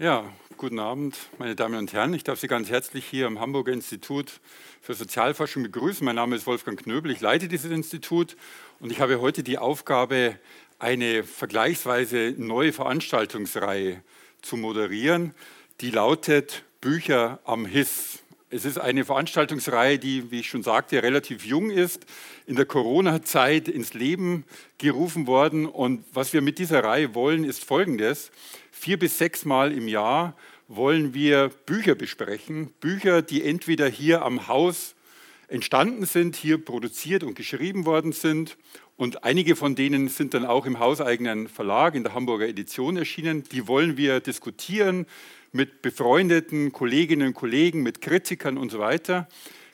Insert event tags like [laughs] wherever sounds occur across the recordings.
Ja, guten Abend, meine Damen und Herren. Ich darf Sie ganz herzlich hier am Hamburger Institut für Sozialforschung begrüßen. Mein Name ist Wolfgang Knöbel, ich leite dieses Institut und ich habe heute die Aufgabe, eine vergleichsweise neue Veranstaltungsreihe zu moderieren, die lautet Bücher am HIS. Es ist eine Veranstaltungsreihe, die, wie ich schon sagte, relativ jung ist, in der Corona-Zeit ins Leben gerufen worden. Und was wir mit dieser Reihe wollen, ist Folgendes vier bis sechs Mal im Jahr wollen wir Bücher besprechen. Bücher, die entweder hier am Haus entstanden sind, hier produziert und geschrieben worden sind. Und einige von denen sind dann auch im hauseigenen Verlag in der Hamburger Edition erschienen. Die wollen wir diskutieren mit befreundeten Kolleginnen und Kollegen, mit Kritikern und so weiter.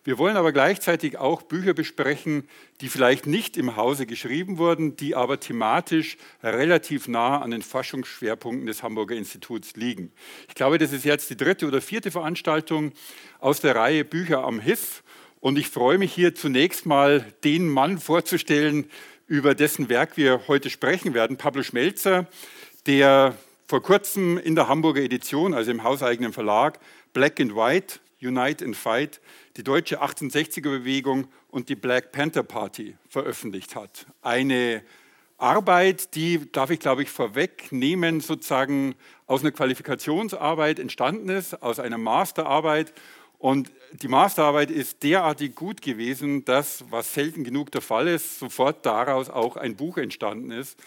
Wir wollen aber gleichzeitig auch Bücher besprechen, die vielleicht nicht im Hause geschrieben wurden, die aber thematisch relativ nah an den Forschungsschwerpunkten des Hamburger Instituts liegen. Ich glaube, das ist jetzt die dritte oder vierte Veranstaltung aus der Reihe Bücher am HIF. Und ich freue mich hier zunächst mal, den Mann vorzustellen, über dessen Werk wir heute sprechen werden, Pablo Schmelzer, der vor kurzem in der Hamburger Edition, also im hauseigenen Verlag, Black and White, Unite and Fight, die deutsche 1860er-Bewegung und die Black Panther Party veröffentlicht hat. Eine Arbeit, die, darf ich glaube ich vorwegnehmen, sozusagen aus einer Qualifikationsarbeit entstanden ist, aus einer Masterarbeit. Und die Masterarbeit ist derartig gut gewesen, dass, was selten genug der Fall ist, sofort daraus auch ein Buch entstanden ist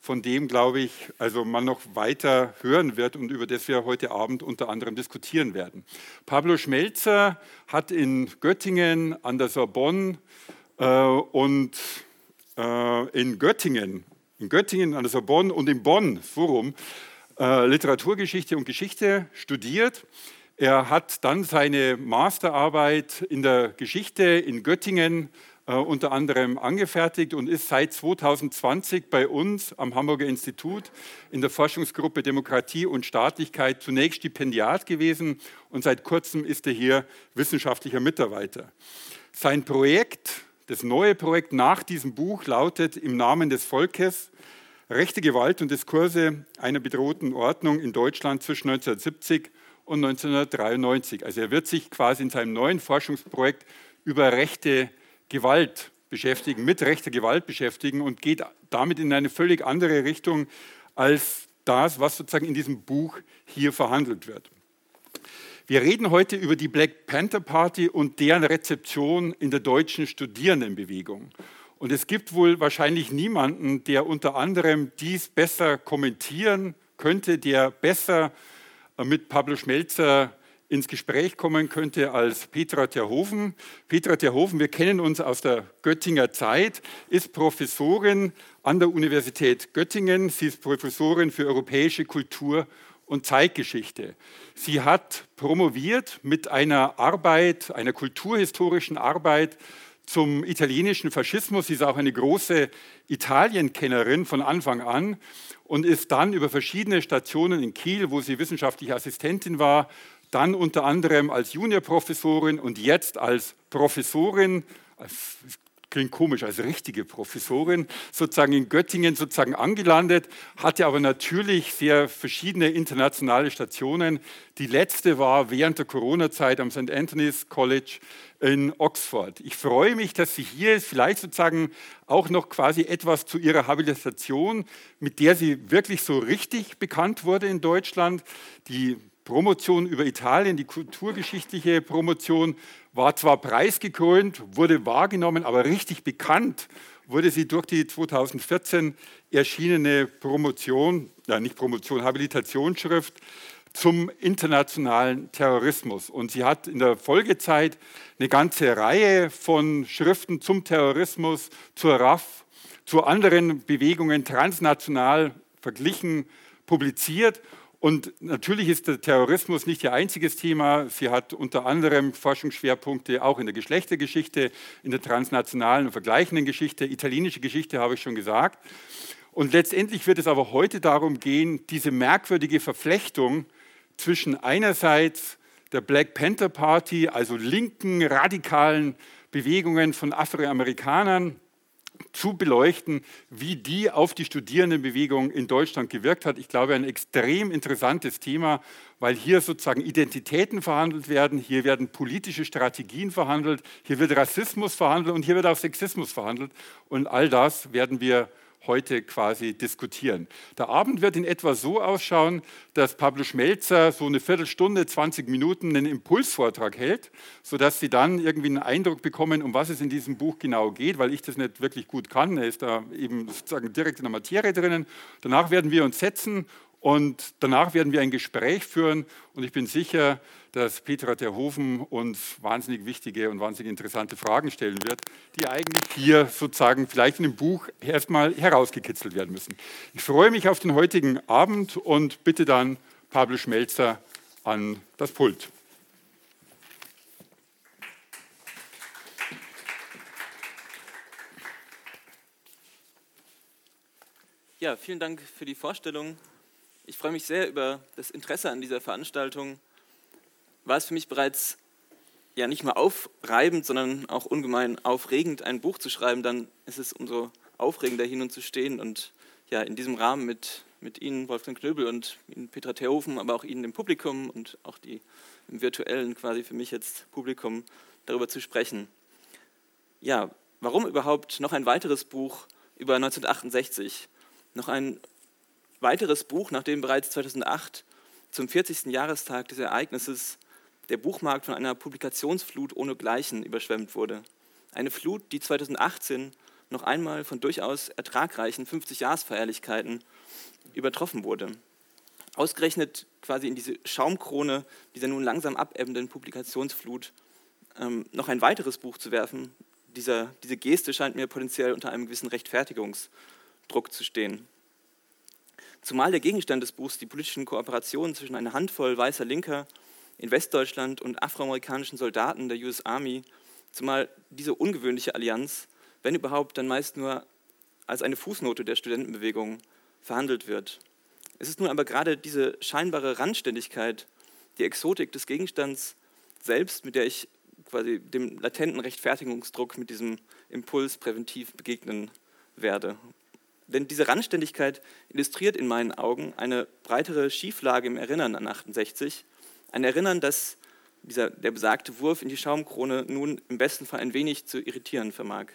von dem, glaube ich, also man noch weiter hören wird und über das wir heute Abend unter anderem diskutieren werden. Pablo Schmelzer hat in Göttingen an der Sorbonne äh, und äh, in Göttingen, in Göttingen an der Sorbonne und in Bonn, Forum, äh, Literaturgeschichte und Geschichte studiert. Er hat dann seine Masterarbeit in der Geschichte in Göttingen unter anderem angefertigt und ist seit 2020 bei uns am Hamburger Institut in der Forschungsgruppe Demokratie und Staatlichkeit zunächst Stipendiat gewesen und seit kurzem ist er hier wissenschaftlicher Mitarbeiter. Sein Projekt, das neue Projekt nach diesem Buch lautet Im Namen des Volkes, rechte Gewalt und Diskurse einer bedrohten Ordnung in Deutschland zwischen 1970 und 1993. Also er wird sich quasi in seinem neuen Forschungsprojekt über rechte beschäftigen, mit rechter Gewalt beschäftigen und geht damit in eine völlig andere Richtung als das, was sozusagen in diesem Buch hier verhandelt wird. Wir reden heute über die Black Panther Party und deren Rezeption in der deutschen Studierendenbewegung. Und es gibt wohl wahrscheinlich niemanden, der unter anderem dies besser kommentieren könnte, der besser mit Pablo Schmelzer ins Gespräch kommen könnte als Petra Terhoven. Petra Terhoven, wir kennen uns aus der Göttinger Zeit, ist Professorin an der Universität Göttingen. Sie ist Professorin für europäische Kultur und Zeitgeschichte. Sie hat promoviert mit einer Arbeit, einer kulturhistorischen Arbeit zum italienischen Faschismus. Sie ist auch eine große Italienkennerin von Anfang an und ist dann über verschiedene Stationen in Kiel, wo sie wissenschaftliche Assistentin war, dann unter anderem als Juniorprofessorin und jetzt als Professorin, als, klingt komisch, als richtige Professorin, sozusagen in Göttingen sozusagen angelandet, hatte aber natürlich sehr verschiedene internationale Stationen. Die letzte war während der Corona-Zeit am St. Anthony's College in Oxford. Ich freue mich, dass sie hier ist, vielleicht sozusagen auch noch quasi etwas zu ihrer Habilitation, mit der sie wirklich so richtig bekannt wurde in Deutschland. Die Promotion über Italien, die kulturgeschichtliche Promotion, war zwar preisgekrönt, wurde wahrgenommen, aber richtig bekannt wurde sie durch die 2014 erschienene Promotion, ja nicht Promotion, Habilitationsschrift zum internationalen Terrorismus. Und sie hat in der Folgezeit eine ganze Reihe von Schriften zum Terrorismus, zur RAF, zu anderen Bewegungen transnational verglichen, publiziert und natürlich ist der Terrorismus nicht ihr einziges Thema. Sie hat unter anderem Forschungsschwerpunkte auch in der Geschlechtergeschichte, in der transnationalen und vergleichenden Geschichte, italienische Geschichte habe ich schon gesagt. Und letztendlich wird es aber heute darum gehen, diese merkwürdige Verflechtung zwischen einerseits der Black Panther Party, also linken, radikalen Bewegungen von Afroamerikanern zu beleuchten, wie die auf die Studierendenbewegung in Deutschland gewirkt hat. Ich glaube, ein extrem interessantes Thema, weil hier sozusagen Identitäten verhandelt werden, hier werden politische Strategien verhandelt, hier wird Rassismus verhandelt und hier wird auch Sexismus verhandelt. Und all das werden wir heute quasi diskutieren. Der Abend wird in etwa so ausschauen, dass Pablo Schmelzer so eine Viertelstunde, 20 Minuten einen Impulsvortrag hält, sodass Sie dann irgendwie einen Eindruck bekommen, um was es in diesem Buch genau geht, weil ich das nicht wirklich gut kann. Er ist da eben sozusagen direkt in der Materie drinnen. Danach werden wir uns setzen und danach werden wir ein Gespräch führen und ich bin sicher, dass Petra Terhofen uns wahnsinnig wichtige und wahnsinnig interessante Fragen stellen wird, die eigentlich hier sozusagen vielleicht in dem Buch erstmal herausgekitzelt werden müssen. Ich freue mich auf den heutigen Abend und bitte dann Pablo Schmelzer an das Pult. Ja, vielen Dank für die Vorstellung. Ich freue mich sehr über das Interesse an dieser Veranstaltung. War es für mich bereits ja nicht nur aufreibend, sondern auch ungemein aufregend, ein Buch zu schreiben, dann ist es umso aufregender, hin und zu stehen und ja in diesem Rahmen mit, mit Ihnen, Wolfgang Knöbel und Ihnen, Petra Terhofen, aber auch Ihnen im Publikum und auch die im virtuellen quasi für mich jetzt Publikum darüber zu sprechen. Ja, warum überhaupt noch ein weiteres Buch über 1968? Noch ein weiteres Buch, nachdem bereits 2008 zum 40. Jahrestag des Ereignisses der Buchmarkt von einer Publikationsflut ohnegleichen überschwemmt wurde. Eine Flut, die 2018 noch einmal von durchaus ertragreichen 50-Jahresfeierlichkeiten übertroffen wurde. Ausgerechnet quasi in diese Schaumkrone dieser nun langsam abebbenden Publikationsflut ähm, noch ein weiteres Buch zu werfen, dieser, diese Geste scheint mir potenziell unter einem gewissen Rechtfertigungsdruck zu stehen. Zumal der Gegenstand des Buchs die politischen Kooperationen zwischen einer Handvoll weißer Linker in Westdeutschland und afroamerikanischen Soldaten der US Army, zumal diese ungewöhnliche Allianz, wenn überhaupt, dann meist nur als eine Fußnote der Studentenbewegung verhandelt wird. Es ist nun aber gerade diese scheinbare Randständigkeit, die Exotik des Gegenstands selbst, mit der ich quasi dem latenten Rechtfertigungsdruck mit diesem Impuls präventiv begegnen werde. Denn diese Randständigkeit illustriert in meinen Augen eine breitere Schieflage im Erinnern an 68. Ein Erinnern, das dieser, der besagte Wurf in die Schaumkrone nun im besten Fall ein wenig zu irritieren vermag.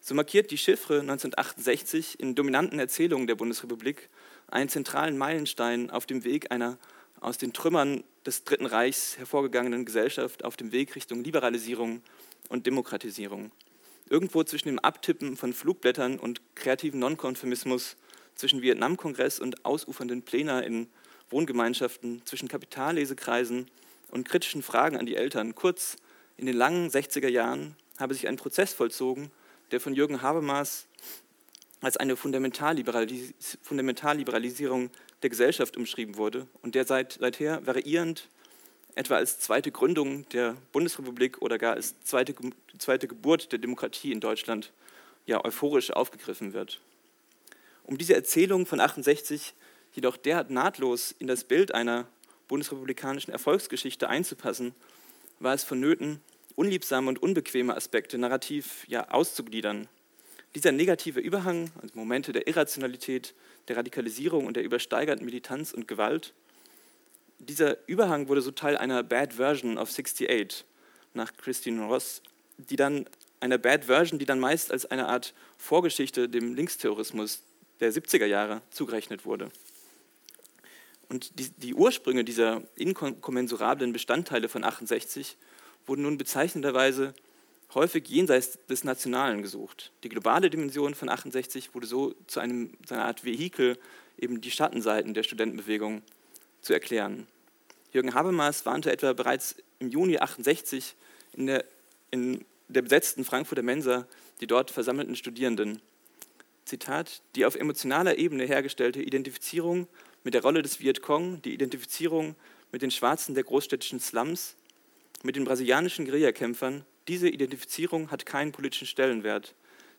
So markiert die Chiffre 1968 in dominanten Erzählungen der Bundesrepublik einen zentralen Meilenstein auf dem Weg einer aus den Trümmern des Dritten Reichs hervorgegangenen Gesellschaft auf dem Weg Richtung Liberalisierung und Demokratisierung irgendwo zwischen dem Abtippen von Flugblättern und kreativen Nonkonformismus, zwischen Vietnamkongress und ausufernden Plänen in Wohngemeinschaften, zwischen Kapitallesekreisen und kritischen Fragen an die Eltern. Kurz, in den langen 60er Jahren habe sich ein Prozess vollzogen, der von Jürgen Habermas als eine Fundamentalliberalisierung der Gesellschaft umschrieben wurde und der seit, seither variierend etwa als zweite Gründung der Bundesrepublik oder gar als zweite, zweite Geburt der Demokratie in Deutschland ja euphorisch aufgegriffen wird. Um diese Erzählung von 68 jedoch derart nahtlos in das Bild einer bundesrepublikanischen Erfolgsgeschichte einzupassen, war es vonnöten, unliebsame und unbequeme Aspekte narrativ ja auszugliedern. Dieser negative Überhang, also Momente der Irrationalität, der Radikalisierung und der übersteigerten Militanz und Gewalt, dieser Überhang wurde so Teil einer Bad Version of 68 nach Christine Ross, die dann einer Bad Version, die dann meist als eine Art Vorgeschichte dem Linksterrorismus der 70er Jahre zugerechnet wurde. Und die, die Ursprünge dieser inkommensurablen Bestandteile von 68 wurden nun bezeichnenderweise häufig jenseits des Nationalen gesucht. Die globale Dimension von 68 wurde so zu, einem, zu einer Art Vehikel, eben die Schattenseiten der Studentenbewegung zu erklären. Jürgen Habermas warnte etwa bereits im Juni 68 in der, in der besetzten Frankfurter Mensa die dort versammelten Studierenden. Zitat, die auf emotionaler Ebene hergestellte Identifizierung mit der Rolle des Vietcong, die Identifizierung mit den Schwarzen der großstädtischen Slums, mit den brasilianischen Guerillakämpfern, diese Identifizierung hat keinen politischen Stellenwert.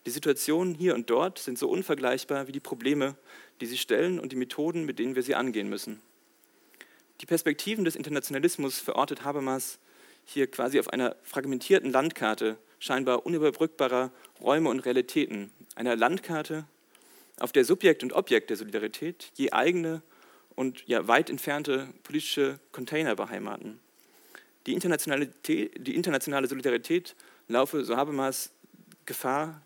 Die Situationen hier und dort sind so unvergleichbar wie die Probleme, die sie stellen und die Methoden, mit denen wir sie angehen müssen. Die Perspektiven des Internationalismus verortet Habermas hier quasi auf einer fragmentierten Landkarte scheinbar unüberbrückbarer Räume und Realitäten, einer Landkarte, auf der Subjekt und Objekt der Solidarität je eigene und ja, weit entfernte politische Container beheimaten. Die, die internationale Solidarität laufe, so Habermas, Gefahr,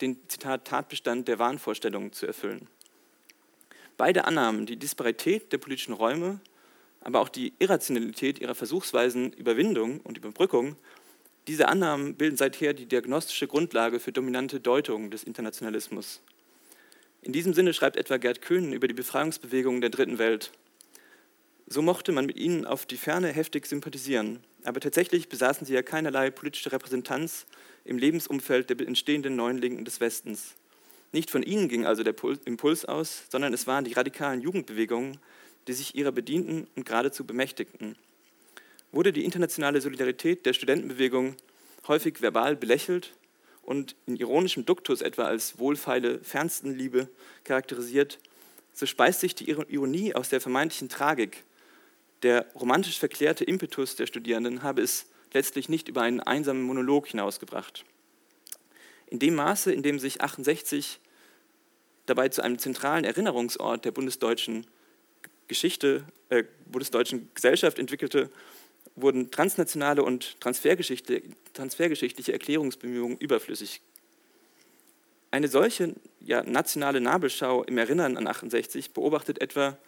den Zitat Tatbestand der Wahnvorstellungen zu erfüllen. Beide Annahmen, die Disparität der politischen Räume, aber auch die Irrationalität ihrer Versuchsweisen Überwindung und Überbrückung, diese Annahmen bilden seither die diagnostische Grundlage für dominante Deutungen des Internationalismus. In diesem Sinne schreibt etwa Gerd Köhn über die Befreiungsbewegungen der Dritten Welt. So mochte man mit ihnen auf die Ferne heftig sympathisieren, aber tatsächlich besaßen sie ja keinerlei politische Repräsentanz im Lebensumfeld der entstehenden neuen Linken des Westens. Nicht von ihnen ging also der Impuls aus, sondern es waren die radikalen Jugendbewegungen, die sich ihrer bedienten und geradezu bemächtigten. Wurde die internationale Solidarität der Studentenbewegung häufig verbal belächelt, und in ironischem Duktus etwa als wohlfeile Fernstenliebe charakterisiert, so speist sich die Ironie aus der vermeintlichen Tragik. Der romantisch verklärte Impetus der Studierenden habe es letztlich nicht über einen einsamen Monolog hinausgebracht. In dem Maße, in dem sich 68 dabei zu einem zentralen Erinnerungsort der bundesdeutschen Geschichte, äh, bundesdeutschen Gesellschaft entwickelte, wurden transnationale und transfergeschichtliche Erklärungsbemühungen überflüssig. Eine solche ja, nationale Nabelschau im Erinnern an 68 beobachtet etwa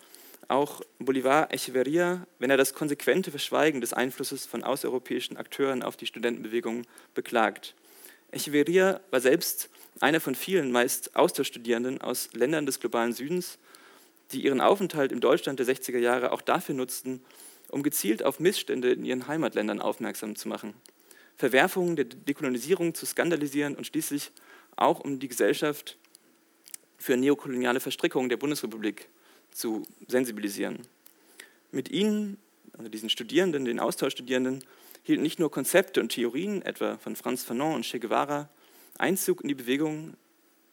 auch Bolivar Echeverria, wenn er das konsequente Verschweigen des Einflusses von außereuropäischen Akteuren auf die Studentenbewegung beklagt. Echeverria war selbst einer von vielen meist Austauschstudierenden aus Ländern des globalen Südens, die ihren Aufenthalt im Deutschland der 60er Jahre auch dafür nutzten, um gezielt auf Missstände in ihren Heimatländern aufmerksam zu machen, Verwerfungen der Dekolonisierung zu skandalisieren und schließlich auch um die Gesellschaft für neokoloniale Verstrickungen der Bundesrepublik zu sensibilisieren. Mit ihnen, also diesen Studierenden, den Austauschstudierenden, hielten nicht nur Konzepte und Theorien, etwa von Franz Fanon und Che Guevara, Einzug in die Bewegung.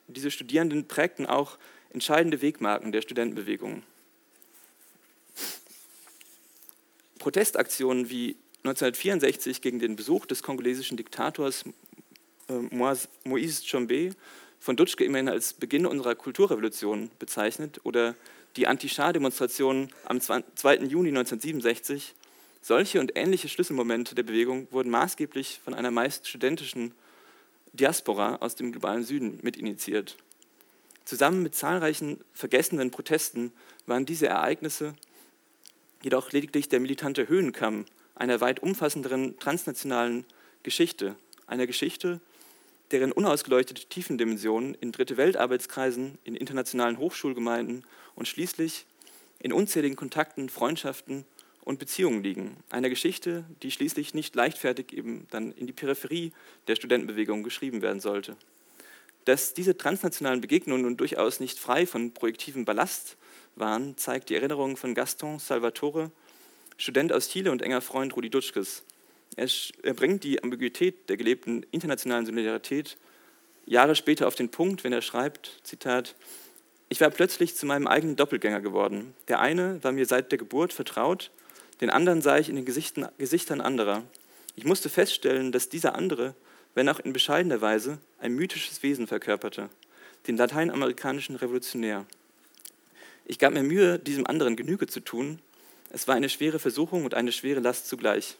Diese Studierenden prägten auch entscheidende Wegmarken der Studentenbewegung. Protestaktionen wie 1964 gegen den Besuch des kongolesischen Diktators äh, Moïse Tshombe von Dutschke immerhin als Beginn unserer Kulturrevolution bezeichnet oder die Anti-Schah-Demonstrationen am 2. Juni 1967, solche und ähnliche Schlüsselmomente der Bewegung wurden maßgeblich von einer meist studentischen Diaspora aus dem globalen Süden mitinitiiert. Zusammen mit zahlreichen vergessenen Protesten waren diese Ereignisse jedoch lediglich der militante Höhenkamm einer weit umfassenderen transnationalen Geschichte, einer Geschichte, deren unausgeleuchtete Tiefendimensionen in Dritte Weltarbeitskreisen, in internationalen Hochschulgemeinden und schließlich in unzähligen Kontakten, Freundschaften und Beziehungen liegen. Einer Geschichte, die schließlich nicht leichtfertig eben dann in die Peripherie der Studentenbewegung geschrieben werden sollte. Dass diese transnationalen Begegnungen nun durchaus nicht frei von projektivem Ballast waren, zeigt die Erinnerung von Gaston Salvatore, Student aus Chile und enger Freund Rudi Dutschkes. Er, bringt die Ambiguität der gelebten internationalen Solidarität Jahre später auf den Punkt, wenn er schreibt, Zitat, ich war plötzlich zu meinem eigenen Doppelgänger geworden. Der eine war mir seit der Geburt vertraut, den anderen sah ich in den Gesichtern anderer. Ich musste feststellen, dass dieser andere, wenn auch in bescheidener Weise, ein mythisches Wesen verkörperte, den lateinamerikanischen Revolutionär. Ich gab mir Mühe, diesem anderen Genüge zu tun. Es war eine schwere Versuchung und eine schwere Last zugleich.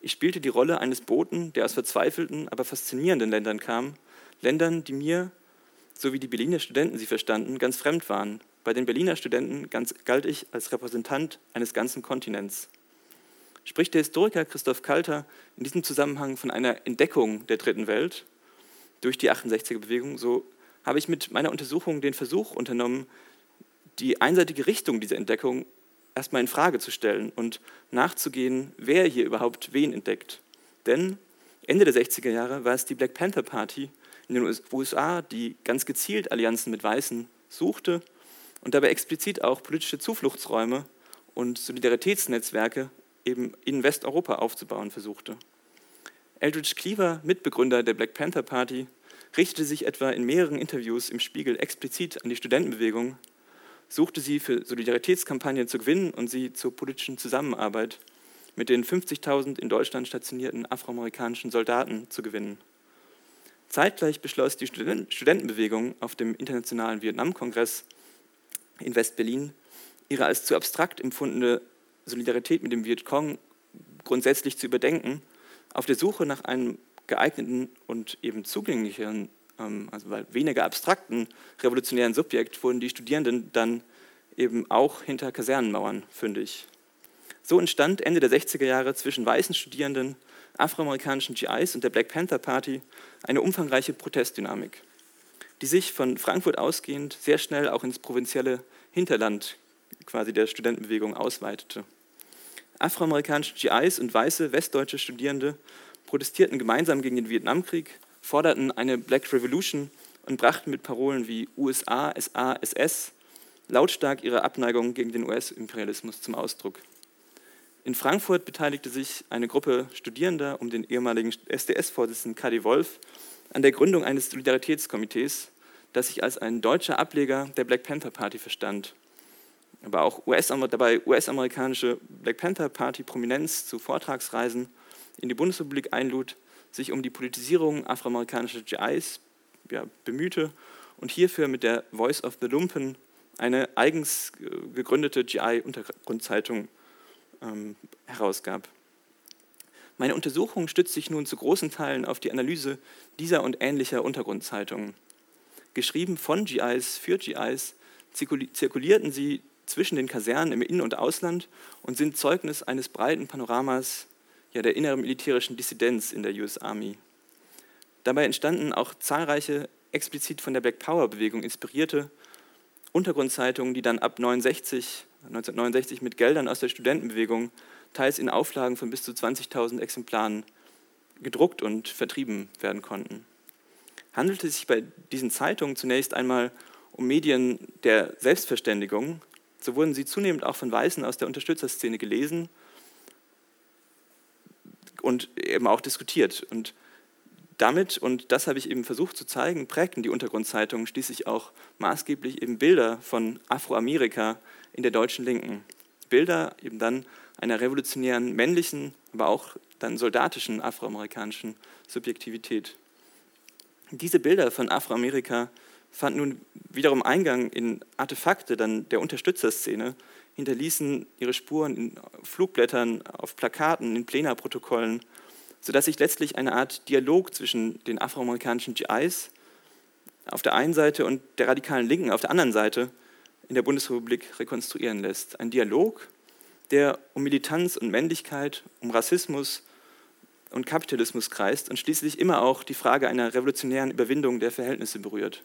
Ich spielte die Rolle eines Boten, der aus verzweifelten, aber faszinierenden Ländern kam, Ländern, die mir, so wie die Berliner Studenten sie verstanden, ganz fremd waren. Bei den Berliner Studenten ganz, galt ich als Repräsentant eines ganzen Kontinents. Spricht der Historiker Christoph Kalter in diesem Zusammenhang von einer Entdeckung der dritten Welt durch die 68er-Bewegung, so habe ich mit meiner Untersuchung den Versuch unternommen, die einseitige Richtung dieser Entdeckung erstmal in Frage zu stellen und nachzugehen, wer hier überhaupt wen entdeckt. Denn Ende der 60er Jahre war es die Black Panther Party in den USA, die ganz gezielt Allianzen mit Weißen suchte und dabei explizit auch politische Zufluchtsräume und Solidaritätsnetzwerke eben in Westeuropa aufzubauen versuchte. Eldridge Cleaver, Mitbegründer der Black Panther Party, richtete sich etwa in mehreren Interviews im Spiegel explizit an die Studentenbewegung suchte sie für Solidaritätskampagnen zu gewinnen und sie zur politischen Zusammenarbeit mit den 50.000 in Deutschland stationierten afroamerikanischen Soldaten zu gewinnen. Zeitgleich beschloss die Studentenbewegung auf dem Internationalen Vietnamkongress in West-Berlin, ihre als zu abstrakt empfundene Solidarität mit dem Vietcong grundsätzlich zu überdenken, auf der Suche nach einem geeigneten und eben zugänglichen, ähm, also weniger abstrakten revolutionären Subjekt wurden die Studierenden dann eben auch hinter Kasernenmauern fündig. So entstand Ende der 60er Jahre zwischen weißen Studierenden, afroamerikanischen GIs und der Black Panther Party eine umfangreiche Protestdynamik, die sich von Frankfurt ausgehend sehr schnell auch ins provinzielle Hinterland quasi der Studentenbewegung ausweitete. Afroamerikanische GIs und weiße westdeutsche Studierende protestierten gemeinsam gegen den Vietnamkrieg, forderten eine Black Revolution und brachten mit Parolen wie USA, SA, SS lautstark ihre Abneigung gegen den US-Imperialismus zum Ausdruck. In Frankfurt beteiligte sich eine Gruppe Studierender um den ehemaligen SDS-Vorsitzenden Kadi Wolf an der Gründung eines Solidaritätskomitees, das sich als ein deutscher Ableger der Black Panther Party verstand. Aber auch US dabei US-amerikanische Black Panther Party Prominenz zu Vortragsreisen in die Bundesrepublik einlud, sich um die Politisierung afroamerikanischer GIs ja, bemühte und hierfür mit der Voice of the Lumpen eine eigens gegründete GI-Untergrundzeitung ähm, herausgab. Meine Untersuchung stützt sich nun zu großen Teilen auf die Analyse dieser und ähnlicher Untergrundzeitungen. Geschrieben von GIs für GIs zirkulierten sie zwischen den Kasernen im In- und Ausland und sind Zeugnis eines breiten Panoramas ja, der inneren militärischen Dissidenz in der US Army. Dabei entstanden auch zahlreiche explizit von der Black Power-Bewegung inspirierte Untergrundzeitungen, die dann ab 69, 1969 mit Geldern aus der Studentenbewegung teils in Auflagen von bis zu 20.000 Exemplaren gedruckt und vertrieben werden konnten. Handelte es sich bei diesen Zeitungen zunächst einmal um Medien der Selbstverständigung, so wurden sie zunehmend auch von Weißen aus der Unterstützerszene gelesen und eben auch diskutiert. Und damit, und das habe ich eben versucht zu zeigen, prägten die Untergrundzeitungen schließlich auch maßgeblich eben Bilder von Afroamerika in der deutschen Linken. Bilder eben dann einer revolutionären männlichen, aber auch dann soldatischen afroamerikanischen Subjektivität. Diese Bilder von Afroamerika fanden nun wiederum Eingang in Artefakte dann der Unterstützerszene, hinterließen ihre Spuren in Flugblättern, auf Plakaten, in Plenarprotokollen sodass sich letztlich eine Art Dialog zwischen den afroamerikanischen GIs auf der einen Seite und der radikalen Linken auf der anderen Seite in der Bundesrepublik rekonstruieren lässt. Ein Dialog, der um Militanz und Männlichkeit, um Rassismus und Kapitalismus kreist und schließlich immer auch die Frage einer revolutionären Überwindung der Verhältnisse berührt.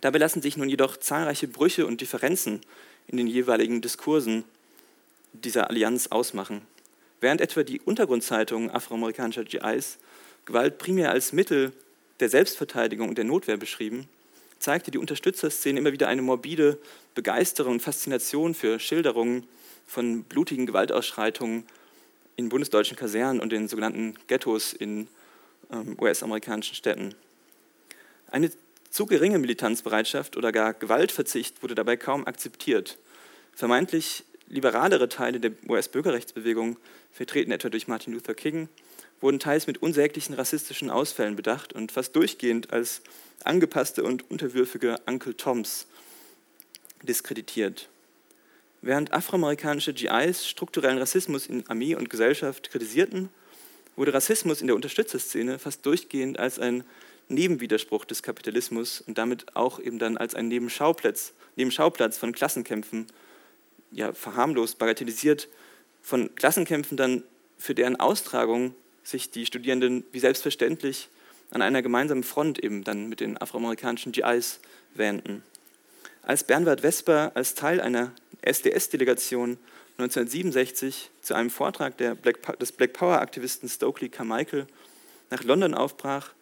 Dabei lassen sich nun jedoch zahlreiche Brüche und Differenzen in den jeweiligen Diskursen dieser Allianz ausmachen. Während etwa die Untergrundzeitungen afroamerikanischer GIs Gewalt primär als Mittel der Selbstverteidigung und der Notwehr beschrieben, zeigte die Unterstützerszene immer wieder eine morbide Begeisterung und Faszination für Schilderungen von blutigen Gewaltausschreitungen in bundesdeutschen Kasernen und den sogenannten Ghettos in ähm, US-amerikanischen Städten. Eine zu geringe Militanzbereitschaft oder gar Gewaltverzicht wurde dabei kaum akzeptiert. Vermeintlich liberalere Teile der US-Bürgerrechtsbewegung, vertreten etwa durch Martin Luther King, wurden teils mit unsäglichen rassistischen Ausfällen bedacht und fast durchgehend als angepasste und unterwürfige Uncle Toms diskreditiert. Während afroamerikanische GIs strukturellen Rassismus in Armee und Gesellschaft kritisierten, wurde Rassismus in der Unterstützerszene fast durchgehend als ein Nebenwiderspruch des Kapitalismus und damit auch eben dann als ein Nebenschauplatz, Nebenschauplatz von Klassenkämpfen ja, verharmlost, bagatellisiert, von Klassenkämpfen dann für deren Austragung sich die Studierenden wie selbstverständlich an einer gemeinsamen Front eben dann mit den afroamerikanischen GIs wähnten. Als Bernhard Vesper als Teil einer SDS-Delegation 1967 zu einem Vortrag Black, des Black Power-Aktivisten Stokely Carmichael nach London aufbrach,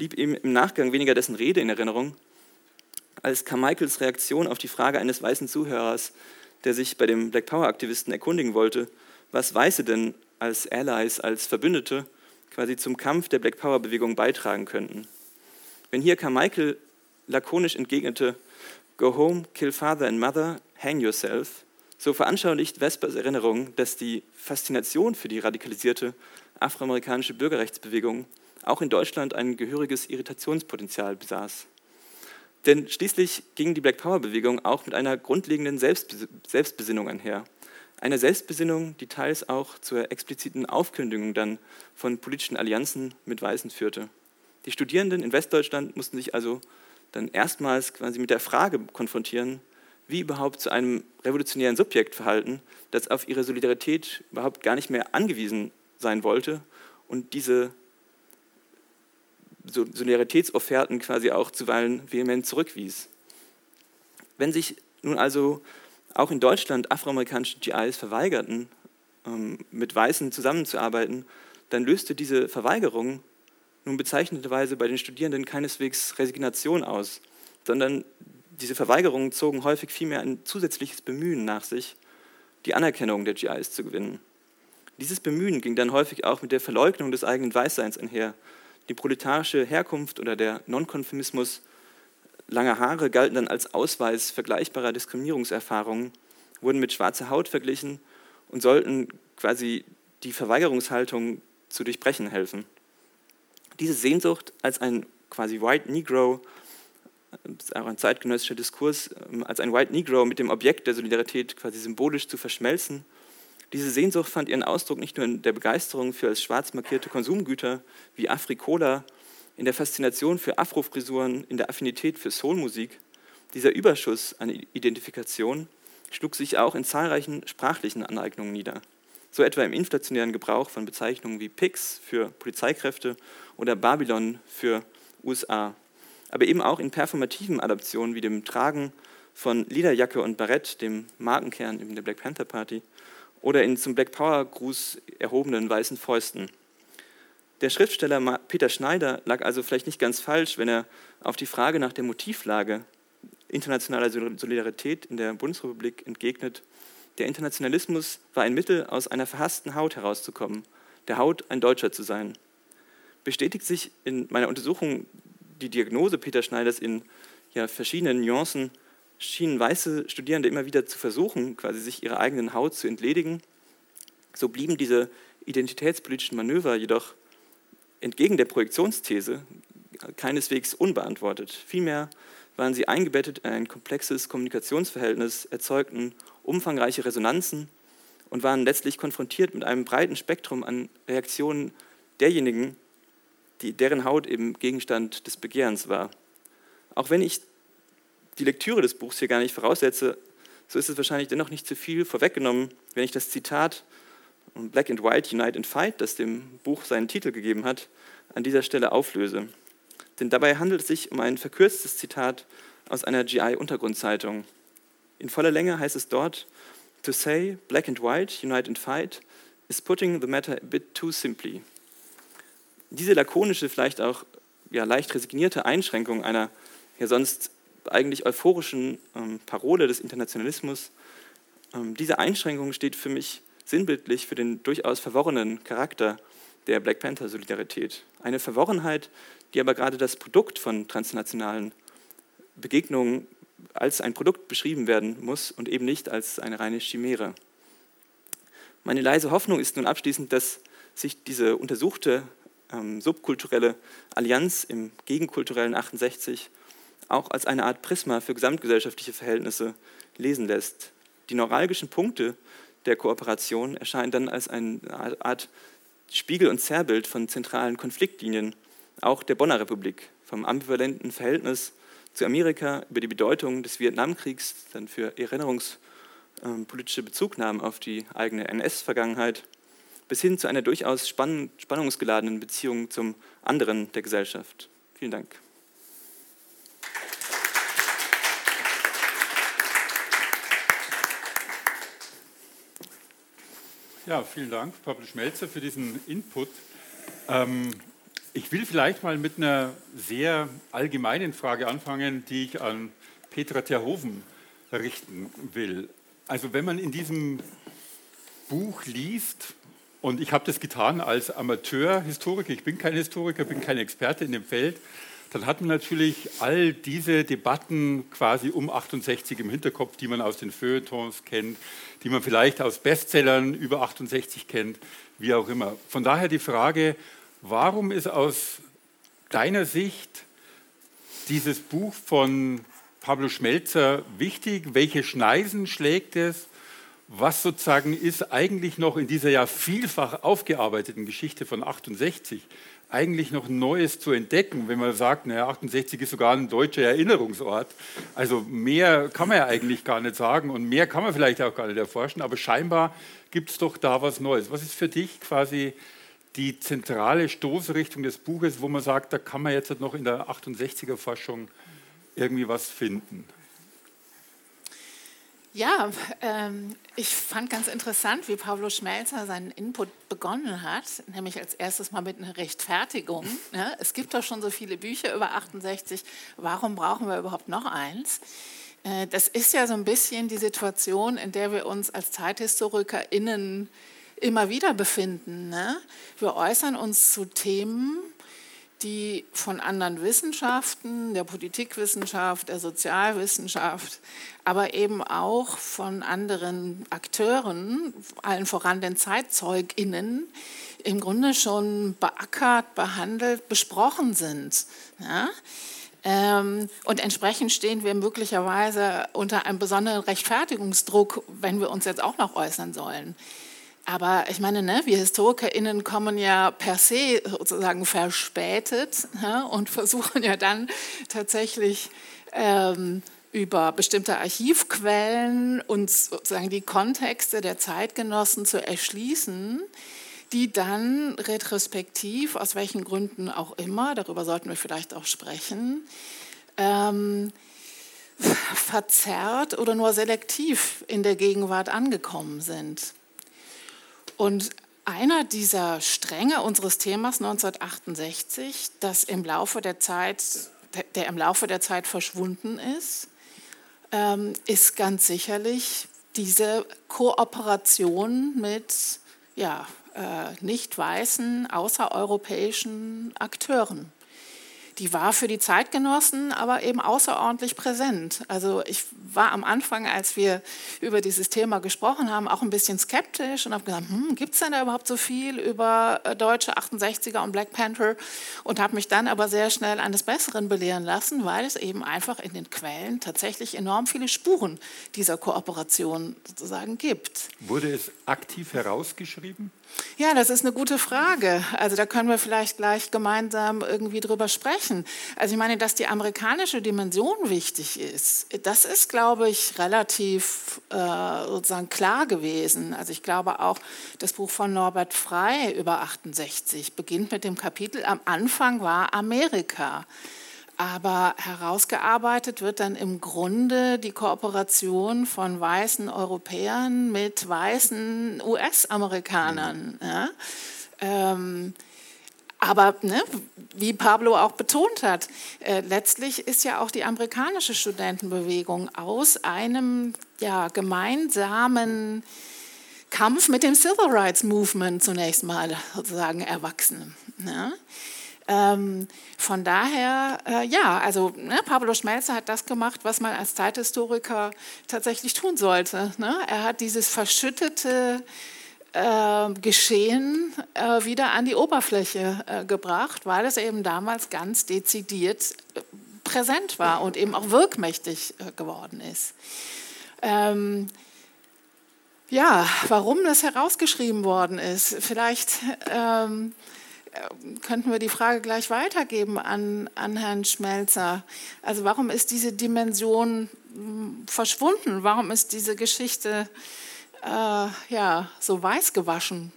blieb ihm im Nachgang weniger dessen Rede in Erinnerung, als Carmichaels Reaktion auf die Frage eines weißen Zuhörers, der sich bei dem Black Power-Aktivisten erkundigen wollte, was Weiße denn als Allies, als Verbündete quasi zum Kampf der Black Power-Bewegung beitragen könnten. Wenn hier Carmichael lakonisch entgegnete, Go home, kill father and mother, hang yourself, so veranschaulicht Vespers Erinnerung, dass die Faszination für die radikalisierte afroamerikanische Bürgerrechtsbewegung auch in Deutschland ein gehöriges Irritationspotenzial besaß. Denn schließlich ging die Black Power-Bewegung auch mit einer grundlegenden Selbstbesinnung einher. Eine Selbstbesinnung, die teils auch zur expliziten Aufkündigung dann von politischen Allianzen mit Weißen führte. Die Studierenden in Westdeutschland mussten sich also dann erstmals quasi mit der Frage konfrontieren, wie überhaupt zu einem revolutionären Subjekt verhalten, das auf ihre Solidarität überhaupt gar nicht mehr angewiesen sein wollte und diese Solidaritätsofferten quasi auch zuweilen vehement zurückwies. Wenn sich nun also auch in Deutschland afroamerikanische GIs verweigerten, ähm, mit Weißen zusammenzuarbeiten, dann löste diese Verweigerung nun bezeichnenderweise bei den Studierenden keineswegs Resignation aus, sondern diese Verweigerungen zogen häufig vielmehr ein zusätzliches Bemühen nach sich, die Anerkennung der GIs zu gewinnen. Dieses Bemühen ging dann häufig auch mit der Verleugnung des eigenen Weißseins einher. Die proletarische Herkunft oder der Nonkonformismus lange Haare galten dann als Ausweis vergleichbarer Diskriminierungserfahrungen, wurden mit schwarzer Haut verglichen und sollten quasi die Verweigerungshaltung zu durchbrechen helfen. Diese Sehnsucht als ein quasi White Negro das ist auch ein zeitgenössischer Diskurs, ähm, als ein White Negro mit dem Objekt der Solidarität quasi symbolisch zu verschmelzen. Diese Sehnsucht fand ihren Ausdruck nicht nur in der Begeisterung für als schwarz markierte Konsumgüter wie Afrikola, in der Faszination für Afrofrisuren, in der Affinität für Soulmusik. Dieser Überschuss an Identifikation schlug sich auch in zahlreichen sprachlichen Aneignungen nieder. So etwa im inflationären Gebrauch von Bezeichnungen wie PIX für Polizeikräfte oder Babylon für USA aber eben auch in performativen Adaptionen wie dem Tragen von Lederjacke und Barett, dem Markenkern in der Black Panther Party, oder in zum Black Power Gruß erhobenen weißen Fäusten. Der Schriftsteller Peter Schneider lag also vielleicht nicht ganz falsch, wenn er auf die Frage nach der Motivlage internationaler Solidarität in der Bundesrepublik entgegnet, der Internationalismus war ein Mittel, aus einer verhassten Haut herauszukommen, der Haut ein Deutscher zu sein. Bestätigt sich in meiner Untersuchung die Diagnose Peter Schneiders in ja, verschiedenen Nuancen schienen weiße Studierende immer wieder zu versuchen, quasi sich ihrer eigenen Haut zu entledigen. So blieben diese identitätspolitischen Manöver jedoch entgegen der Projektionsthese keineswegs unbeantwortet. Vielmehr waren sie eingebettet in ein komplexes Kommunikationsverhältnis, erzeugten umfangreiche Resonanzen und waren letztlich konfrontiert mit einem breiten Spektrum an Reaktionen derjenigen, die, deren Haut eben Gegenstand des Begehrens war. Auch wenn ich die Lektüre des Buchs hier gar nicht voraussetze, so ist es wahrscheinlich dennoch nicht zu viel vorweggenommen, wenn ich das Zitat Black and White, Unite and Fight, das dem Buch seinen Titel gegeben hat, an dieser Stelle auflöse. Denn dabei handelt es sich um ein verkürztes Zitat aus einer GI-Untergrundzeitung. In voller Länge heißt es dort, To say black and white, unite and fight, is putting the matter a bit too simply diese lakonische, vielleicht auch ja, leicht resignierte Einschränkung einer ja sonst eigentlich euphorischen ähm, Parole des Internationalismus, ähm, diese Einschränkung steht für mich sinnbildlich für den durchaus verworrenen Charakter der Black Panther-Solidarität. Eine Verworrenheit, die aber gerade das Produkt von transnationalen Begegnungen als ein Produkt beschrieben werden muss und eben nicht als eine reine Chimäre. Meine leise Hoffnung ist nun abschließend, dass sich diese untersuchte ähm, subkulturelle Allianz im gegenkulturellen 68 auch als eine Art Prisma für gesamtgesellschaftliche Verhältnisse lesen lässt. Die neuralgischen Punkte der Kooperation erscheinen dann als eine Art Spiegel und Zerrbild von zentralen Konfliktlinien, auch der Bonner Republik, vom ambivalenten Verhältnis zu Amerika über die Bedeutung des Vietnamkriegs, dann für erinnerungspolitische Bezugnahmen auf die eigene NS-Vergangenheit bis hin zu einer durchaus spann spannungsgeladenen Beziehung zum anderen der Gesellschaft. Vielen Dank. Ja, vielen Dank, Pablo Schmelzer, für diesen Input. Ähm, ich will vielleicht mal mit einer sehr allgemeinen Frage anfangen, die ich an Petra Terhoven richten will. Also wenn man in diesem Buch liest, und ich habe das getan als Amateurhistoriker. Ich bin kein Historiker, bin kein Experte in dem Feld. Dann hat man natürlich all diese Debatten quasi um 68 im Hinterkopf, die man aus den Feuilletons kennt, die man vielleicht aus Bestsellern über 68 kennt, wie auch immer. Von daher die Frage, Warum ist aus deiner Sicht dieses Buch von Pablo Schmelzer wichtig? Welche Schneisen schlägt es? Was sozusagen ist eigentlich noch in dieser ja vielfach aufgearbeiteten Geschichte von 68 eigentlich noch Neues zu entdecken, wenn man sagt, naja, 68 ist sogar ein deutscher Erinnerungsort. Also mehr kann man ja eigentlich gar nicht sagen und mehr kann man vielleicht auch gar nicht erforschen, aber scheinbar gibt es doch da was Neues. Was ist für dich quasi die zentrale Stoßrichtung des Buches, wo man sagt, da kann man jetzt noch in der 68er Forschung irgendwie was finden? Ja, ähm, ich fand ganz interessant, wie Pablo Schmelzer seinen Input begonnen hat, nämlich als erstes mal mit einer Rechtfertigung. [laughs] Ne? Es gibt doch schon so viele Bücher über 68, warum brauchen wir überhaupt noch eins? Äh, das ist ja so ein bisschen die Situation, in der wir uns als ZeithistorikerInnen immer wieder befinden. Ne? Wir äußern uns zu Themen, die von anderen Wissenschaften, der Politikwissenschaft, der Sozialwissenschaft, aber eben auch von anderen Akteuren, allen voran den ZeitzeugInnen, im Grunde schon beackert, behandelt, besprochen sind. Ja? Ähm, und entsprechend stehen wir möglicherweise unter einem besonderen Rechtfertigungsdruck, wenn wir uns jetzt auch noch äußern sollen. Aber ich meine, ne, wir HistorikerInnen kommen ja per se sozusagen verspätet ne, und [laughs] versuchen ja dann tatsächlich ähm, über bestimmte Archivquellen uns sozusagen die Kontexte der Zeitgenossen zu erschließen, die dann retrospektiv, aus welchen Gründen auch immer, darüber sollten wir vielleicht auch sprechen, ähm, verzerrt oder nur selektiv in der Gegenwart angekommen sind. Und einer dieser Stränge unseres Themas 1968, das im Laufe der Zeit, der im Laufe der Zeit verschwunden ist, ähm, ist ganz sicherlich diese Kooperation mit ja, äh, nicht weißen, außereuropäischen Akteuren die war für die Zeitgenossen aber eben außerordentlich präsent. Also ich war am Anfang, als wir über dieses Thema gesprochen haben, auch ein bisschen skeptisch und habe gesagt, hm, gibt es denn da überhaupt so viel über äh, deutsche 68er und Black Panther? Und habe mich dann aber sehr schnell eines Besseren belehren lassen, weil es eben einfach in den Quellen tatsächlich enorm viele Spuren dieser Kooperation sozusagen gibt. Wurde es aktiv herausgeschrieben? Ja, das ist eine gute Frage. Also da können wir vielleicht gleich gemeinsam irgendwie drüber sprechen. Also ich meine, dass die amerikanische Dimension wichtig ist, das ist, glaube ich, relativ äh, sozusagen klar gewesen. Also ich glaube auch, das Buch von Norbert Frey über 68 beginnt mit dem Kapitel, am Anfang war Amerika. Aber herausgearbeitet wird dann im Grunde die Kooperation von weißen Europäern mit weißen US-Amerikanern. Mhm. Ja? Ähm, aber ne, wie Pablo auch betont hat, äh, letztlich ist ja auch die amerikanische Studentenbewegung aus einem ja, gemeinsamen Kampf mit dem Civil Rights Movement zunächst mal sozusagen erwachsen. Ne? Ähm, von daher, äh, ja, also ne, Pablo Schmelzer hat das gemacht, was man als Zeithistoriker tatsächlich tun sollte. Ne? Er hat dieses verschüttete äh, Geschehen äh, wieder an die Oberfläche äh, gebracht, weil es eben damals ganz dezidiert äh, präsent war und eben auch wirkmächtig äh, geworden ist. Ähm, ja, warum das herausgeschrieben worden ist, vielleicht ähm, könnten wir die Frage gleich weitergeben an, an Herrn Schmelzer. Also warum ist diese Dimension hm, verschwunden? Warum ist diese Geschichte äh, ja, so weiß gewaschen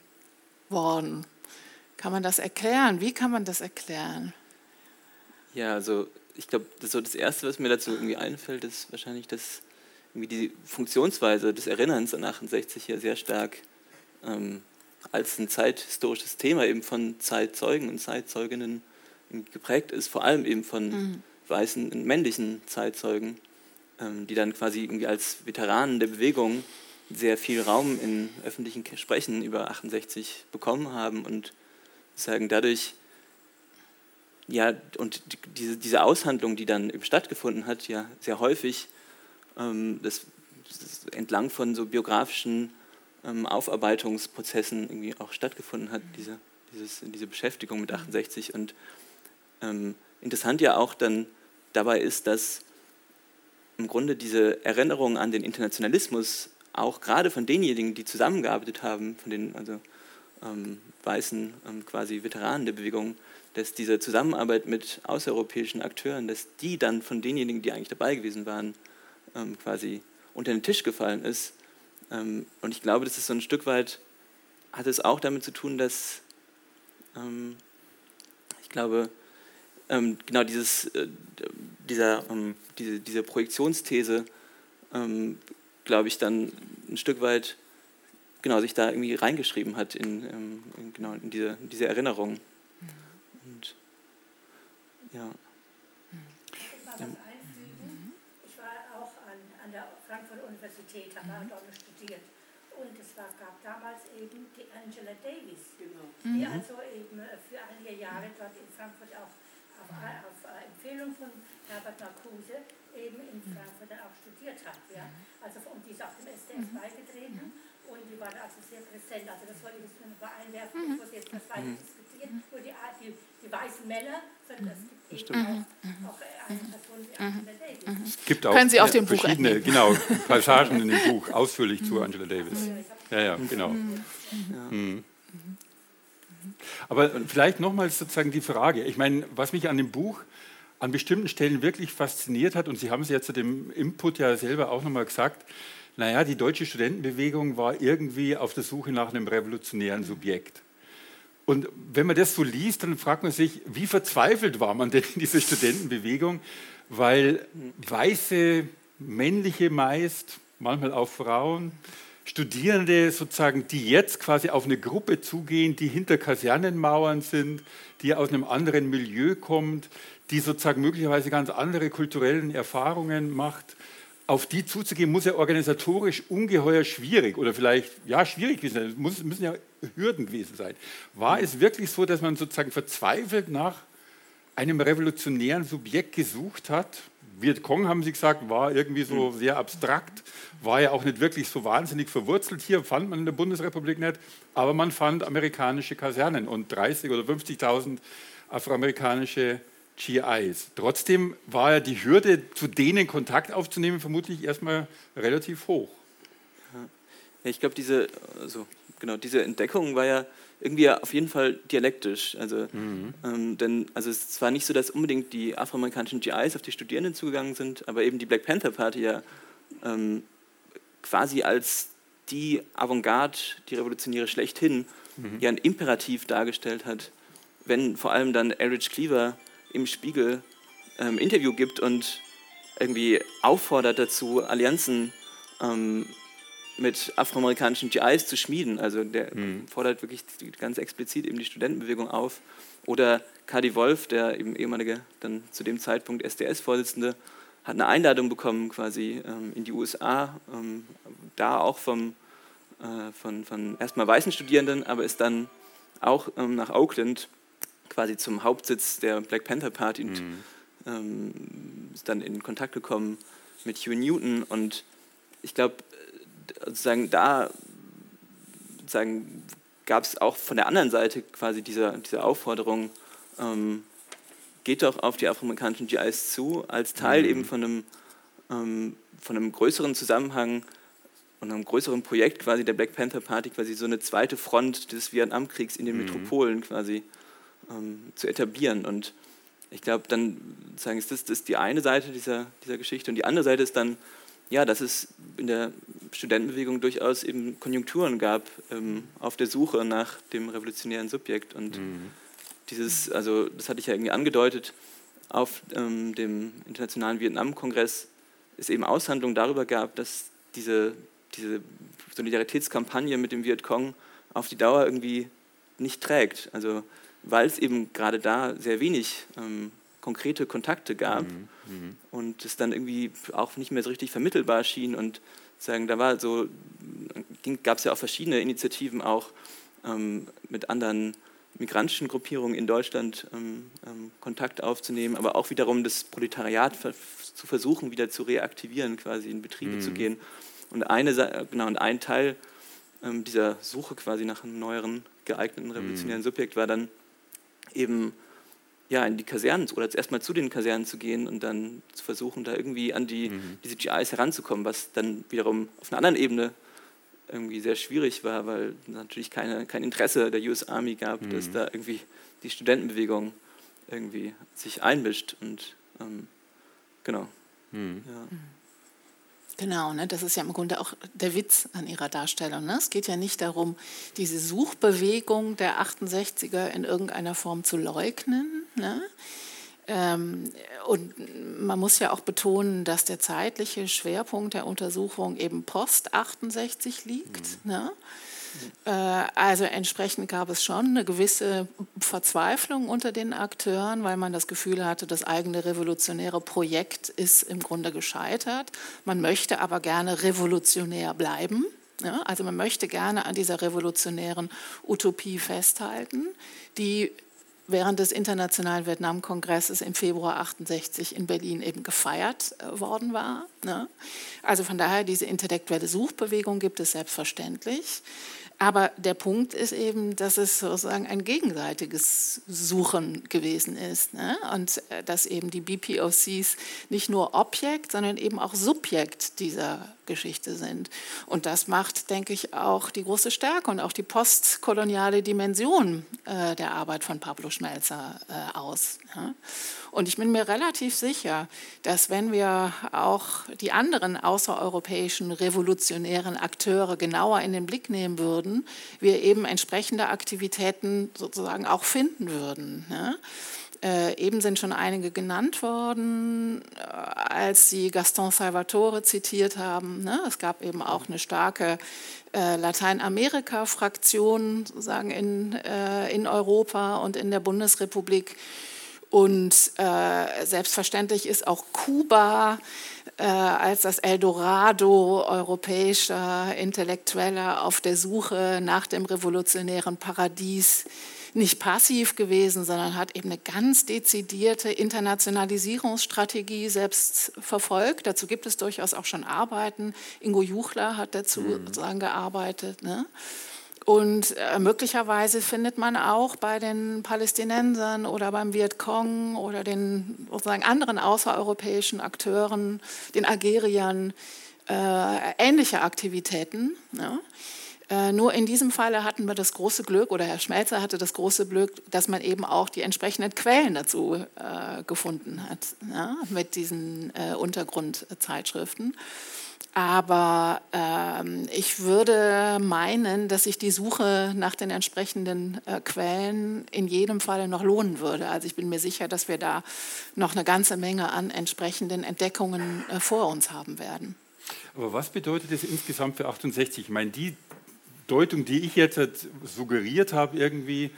worden? Kann man das erklären? Wie kann man das erklären? Ja, also ich glaube, das, so das Erste, was mir dazu irgendwie einfällt, ist wahrscheinlich, dass irgendwie die Funktionsweise des Erinnerns an 68 ja sehr stark ähm, als ein zeithistorisches Thema eben von Zeitzeugen und Zeitzeuginnen geprägt ist, vor allem eben von mhm. weißen und männlichen Zeitzeugen, ähm, die dann quasi irgendwie als Veteranen der Bewegung sehr viel Raum in öffentlichen Sprechen über 68 bekommen haben und sagen dadurch ja und diese, diese Aushandlung, die dann eben stattgefunden hat, ja sehr häufig ähm, das, das entlang von so biografischen ähm, Aufarbeitungsprozessen irgendwie auch stattgefunden hat, diese, dieses, diese Beschäftigung mit 68. Und ähm, interessant ja auch dann dabei ist, dass im Grunde diese Erinnerung an den Internationalismus auch gerade von denjenigen, die zusammengearbeitet haben, von den also, ähm, weißen ähm, quasi Veteranen der Bewegung, dass diese Zusammenarbeit mit außereuropäischen Akteuren, dass die dann von denjenigen, die eigentlich dabei gewesen waren, ähm, quasi unter den Tisch gefallen ist. Ähm, und ich glaube, das ist so ein Stück weit, hat es auch damit zu tun, dass ähm, ich glaube, ähm, genau dieses, äh, dieser, ähm, diese, diese Projektionsthese, ähm, glaube ich, dann ein Stück weit genau, sich da irgendwie reingeschrieben hat in, ähm, in genau, in diese, diese Erinnerung. Und, ja. Ich was einfügen. Ich war auch an, an der Frankfurter Universität, habe mhm. dort studiert. Und es war, gab damals eben die Angela Davis, genau. die mhm. also eben für einige Jahre dort in Frankfurt auch auf, auf äh, Empfehlung von Herbert Marcuse eben in Frankfurt dann auch studiert hat. Ja. Also, und die ist auch dem SDF mhm. beigetreten und die waren also sehr präsent. Also das wollte ich jetzt nur einwerfen, mhm. bevor Sie jetzt das weiter diskutieren. Nur die, die, die weißen Männer, sondern es gibt eben auch, auch eine Person wie Angela Davis. Es gibt auch Können Sie auf dem verschiedene Buch genau, [laughs] Passagen in dem Buch ausführlich zu Angela Davis. Ja, ja, genau. Mhm. Aber vielleicht nochmals sozusagen die Frage. Ich meine, was mich an dem Buch an bestimmten Stellen wirklich fasziniert hat, und Sie haben es ja zu dem Input ja selber auch nochmal gesagt, naja, die deutsche Studentenbewegung war irgendwie auf der Suche nach einem revolutionären Subjekt. Und wenn man das so liest, dann fragt man sich, wie verzweifelt war man denn in dieser Studentenbewegung, weil weiße, männliche meist, manchmal auch Frauen, Studierende sozusagen, die jetzt quasi auf eine Gruppe zugehen, die hinter Kasernenmauern sind, die aus einem anderen Milieu kommt, die sozusagen möglicherweise ganz andere kulturellen Erfahrungen macht, auf die zuzugehen, muss ja organisatorisch ungeheuer schwierig oder vielleicht, ja, schwierig gewesen sein. Es müssen ja Hürden gewesen sein. War es wirklich so, dass man sozusagen verzweifelt nach einem revolutionären Subjekt gesucht hat? Vietcong, haben Sie gesagt, war irgendwie so hm. sehr abstrakt, war ja auch nicht wirklich so wahnsinnig verwurzelt. Hier fand man in der Bundesrepublik nicht, aber man fand amerikanische Kasernen und 30.000 oder 50.000 afroamerikanische GIs. Trotzdem war ja die Hürde, zu denen Kontakt aufzunehmen, vermutlich erstmal relativ hoch. Ja, ich glaube, diese, also, genau, diese Entdeckung war ja irgendwie auf jeden Fall dialektisch. Also, mhm. ähm, denn also es war nicht so, dass unbedingt die afroamerikanischen GIs auf die Studierenden zugegangen sind, aber eben die Black Panther Party ja ähm, quasi als die Avantgarde, die Revolutionäre schlechthin, mhm. ja ein Imperativ dargestellt hat, wenn vor allem dann Erich Cleaver im Spiegel ähm, Interview gibt und irgendwie auffordert dazu, Allianzen ähm, mit afroamerikanischen GIs zu schmieden. Also der mhm. fordert wirklich ganz explizit eben die Studentenbewegung auf. Oder Kadi Wolf, der eben ehemalige, dann zu dem Zeitpunkt SDS-Vorsitzende, hat eine Einladung bekommen quasi ähm, in die USA, ähm, da auch vom, äh, von, von erstmal weißen Studierenden, aber ist dann auch ähm, nach Oakland quasi zum Hauptsitz der Black Panther Party und mhm. ähm, ist dann in Kontakt gekommen mit Hugh Newton und ich glaube, sozusagen da sozusagen gab es auch von der anderen Seite quasi diese, diese Aufforderung, ähm, geht doch auf die afroamerikanischen GIs zu, als Teil mhm. eben von einem, ähm, von einem größeren Zusammenhang und einem größeren Projekt quasi der Black Panther Party, quasi so eine zweite Front des Vietnamkriegs in den mhm. Metropolen quasi ähm, zu etablieren. Und ich glaube, dann sagen ist das, das ist die eine Seite dieser, dieser Geschichte. Und die andere Seite ist dann, ja, dass es in der Studentenbewegung durchaus eben Konjunkturen gab ähm, auf der Suche nach dem revolutionären Subjekt. Und mhm. dieses, also das hatte ich ja irgendwie angedeutet, auf ähm, dem Internationalen Vietnam-Kongress es eben Aushandlungen darüber gab, dass diese, diese Solidaritätskampagne mit dem Vietcong auf die Dauer irgendwie nicht trägt. Also weil es eben gerade da sehr wenig ähm, konkrete Kontakte gab mhm. Mhm. und es dann irgendwie auch nicht mehr so richtig vermittelbar schien und sagen, da war so, gab es ja auch verschiedene Initiativen auch ähm, mit anderen migrantischen Gruppierungen in Deutschland ähm, ähm, Kontakt aufzunehmen, aber auch wiederum das Proletariat zu versuchen, wieder zu reaktivieren, quasi in Betriebe mhm. zu gehen. Und eine, genau, und ein Teil ähm, dieser Suche quasi nach einem neueren, geeigneten revolutionären mhm. Subjekt war dann eben ja, in die Kasernen oder erstmal zu den Kasernen zu gehen und dann zu versuchen, da irgendwie an die, mhm. diese GIs heranzukommen, was dann wiederum auf einer anderen Ebene irgendwie sehr schwierig war, weil natürlich keine, kein Interesse der US Army gab, mhm. dass da irgendwie die Studentenbewegung irgendwie sich einmischt und ähm, genau. Mhm. Ja. Genau, ne, das ist ja im Grunde auch der Witz an ihrer Darstellung. Ne? Es geht ja nicht darum, diese Suchbewegung der 68er in irgendeiner Form zu leugnen. Ne? Ähm, und man muss ja auch betonen, dass der zeitliche Schwerpunkt der Untersuchung eben post 68 liegt. Mhm. Ne? Äh, also entsprechend gab es schon eine gewisse Verzweiflung unter den Akteuren, weil man das Gefühl hatte, das eigene revolutionäre Projekt ist im Grunde gescheitert. Man möchte aber gerne revolutionär bleiben. Ja, also man möchte gerne an dieser revolutionären Utopie festhalten, die während des Internationalen Vietnamkongresses im Februar 68 in Berlin eben gefeiert äh, worden war. Ne? Also von daher, diese intellektuelle Suchbewegung gibt es selbstverständlich. Aber der Punkt ist eben, dass es sozusagen ein gegenseitiges Suchen gewesen ist. Ne? Und äh, dass eben die BPOCs nicht nur Objekt, sondern eben auch Subjekt dieser Geschichte sind. Und das macht, denke ich, auch die große Stärke und auch die postkoloniale Dimension äh, der Arbeit von Pablo Schmelzer äh, aus. Ja? Und ich bin mir relativ sicher, dass wenn wir auch die anderen außereuropäischen revolutionären Akteure genauer in den Blick nehmen würden, wir eben entsprechende Aktivitäten sozusagen auch finden würden. Ja? Äh, eben sind schon einige genannt worden, äh, als Sie Gaston Salvatore zitiert haben. Ne? Es gab eben auch eine starke äh, Lateinamerika-Fraktion sozusagen in, äh, in Europa und in der Bundesrepublik. Und äh, selbstverständlich ist auch Kuba äh, als das Eldorado europäischer Intellektueller auf der Suche nach dem revolutionären Paradies nicht passiv gewesen, sondern hat eben eine ganz dezidierte Internationalisierungsstrategie selbst verfolgt. Dazu gibt es durchaus auch schon Arbeiten. Ingo Juchler hat dazu mhm. sozusagen gearbeitet. Ne? Und äh, möglicherweise findet man auch bei den Palästinensern oder beim Vietcong oder den sozusagen anderen außereuropäischen Akteuren, den Algeriern, äh, ähnliche Aktivitäten. Ja? Äh, nur in diesem Falle hatten wir das große Glück, oder Herr Schmelzer hatte das große Glück, dass man eben auch die entsprechenden Quellen dazu äh, gefunden hat, ja, mit diesen äh, Untergrundzeitschriften. Aber ähm, ich würde meinen, dass sich die Suche nach den entsprechenden äh, Quellen in jedem Falle noch lohnen würde. Also ich bin mir sicher, dass wir da noch eine ganze Menge an entsprechenden Entdeckungen äh, vor uns haben werden. Aber was bedeutet das insgesamt für 68? Ich meine, die Deutung, die ich jetzt suggeriert habe, irgendwie,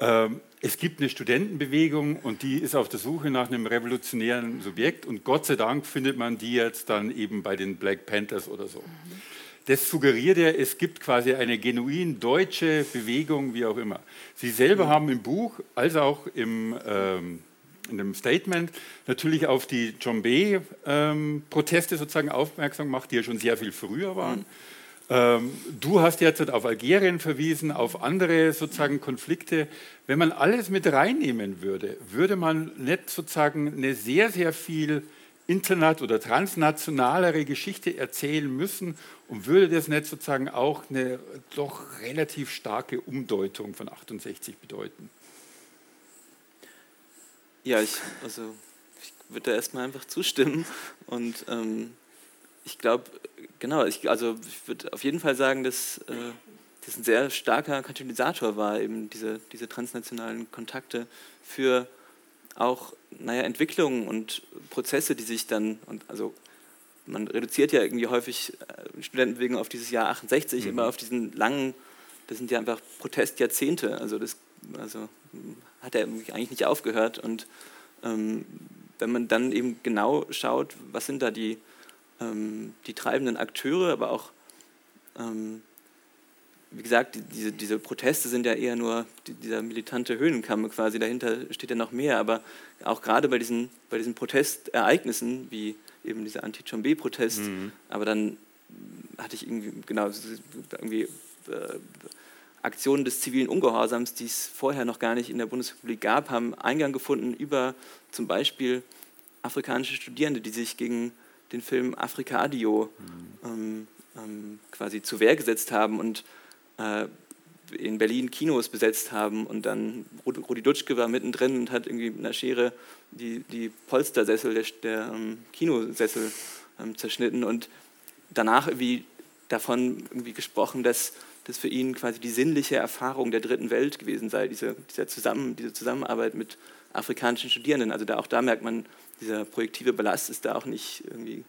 ähm, es gibt eine Studentenbewegung und die ist auf der Suche nach einem revolutionären Subjekt und Gott sei Dank findet man die jetzt dann eben bei den Black Panthers oder so. Das suggeriert ja, es gibt quasi eine genuin deutsche Bewegung, wie auch immer. Sie selber haben im Buch als auch im, ähm, in dem Statement natürlich auf die John B-Proteste ähm, sozusagen aufmerksam gemacht, die ja schon sehr viel früher waren. Ähm, du hast jetzt auf Algerien verwiesen, auf andere sozusagen Konflikte. Wenn man alles mit reinnehmen würde, würde man nicht sozusagen eine sehr, sehr viel internet- oder transnationalere Geschichte erzählen müssen und würde das nicht sozusagen auch eine doch relativ starke Umdeutung von 68 bedeuten? Ja, ich, also, ich würde da erstmal einfach zustimmen und ähm, ich glaube, genau, ich, also ich würde auf jeden Fall sagen, dass äh, das ein sehr starker Katalysator war, eben diese, diese transnationalen Kontakte für auch naja, Entwicklungen und Prozesse, die sich dann, und also man reduziert ja irgendwie häufig äh, Studentenbewegung auf dieses Jahr 68, mhm. immer auf diesen langen, das sind ja einfach Protestjahrzehnte, also das also, hat er eigentlich nicht aufgehört und ähm, wenn man dann eben genau schaut, was sind da die ähm, die treibenden Akteure, aber auch, ähm, wie gesagt, die, diese, diese Proteste sind ja eher nur die, dieser militante Höhenkamm quasi, dahinter steht ja noch mehr, aber auch gerade bei diesen, bei diesen Protestereignissen, wie eben dieser Anti-Chombe-Protest, mhm. aber dann hatte ich irgendwie, genau, irgendwie äh, Aktionen des zivilen Ungehorsams, die es vorher noch gar nicht in der Bundesrepublik gab, haben Eingang gefunden über zum Beispiel afrikanische Studierende, die sich gegen den Film Afrika Adio mhm. ähm, ähm, quasi zur Wehr gesetzt haben und äh, in Berlin Kinos besetzt haben und dann Rudi Dutschke war mittendrin und hat irgendwie mit einer Schere die, die Polstersessel der, der ähm, Kinosessel ähm, zerschnitten und danach irgendwie davon irgendwie gesprochen, dass das für ihn quasi die sinnliche Erfahrung der dritten Welt gewesen sei, diese, dieser Zusammen, diese Zusammenarbeit mit afrikanischen Studierenden. Also da, auch da merkt man, dieser projektive Ballast ist da auch nicht irgendwie,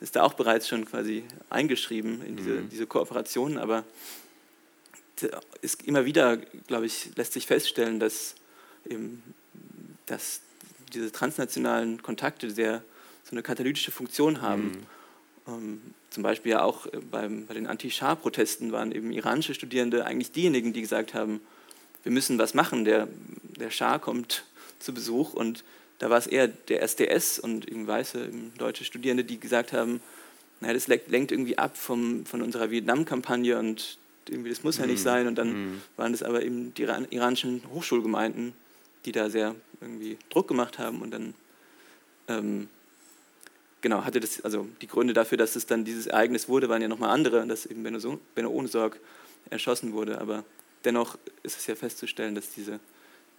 ist da auch bereits schon quasi eingeschrieben in diese, mhm. diese Kooperationen, aber ist immer wieder, glaube ich, lässt sich feststellen, dass, eben, dass diese transnationalen Kontakte sehr so eine katalytische Funktion haben. Mhm. Ähm, zum Beispiel ja auch beim, bei den Anti-Schah-Protesten waren eben iranische Studierende eigentlich diejenigen, die gesagt haben, wir müssen was machen, der, der Schah kommt zu Besuch und da war es eher der SDS und eben weiße deutsche Studierende, die gesagt haben, naja, das lenkt irgendwie ab vom, von unserer Vietnam-Kampagne und irgendwie, das muss ja nicht mhm. sein. Und dann mhm. waren es aber eben die iranischen Hochschulgemeinden, die da sehr irgendwie Druck gemacht haben und dann ähm, genau hatte das, also die Gründe dafür, dass es dann dieses Ereignis wurde, waren ja nochmal andere, dass eben Benno, Benno Ohnesorg erschossen wurde, aber dennoch ist es ja festzustellen, dass diese,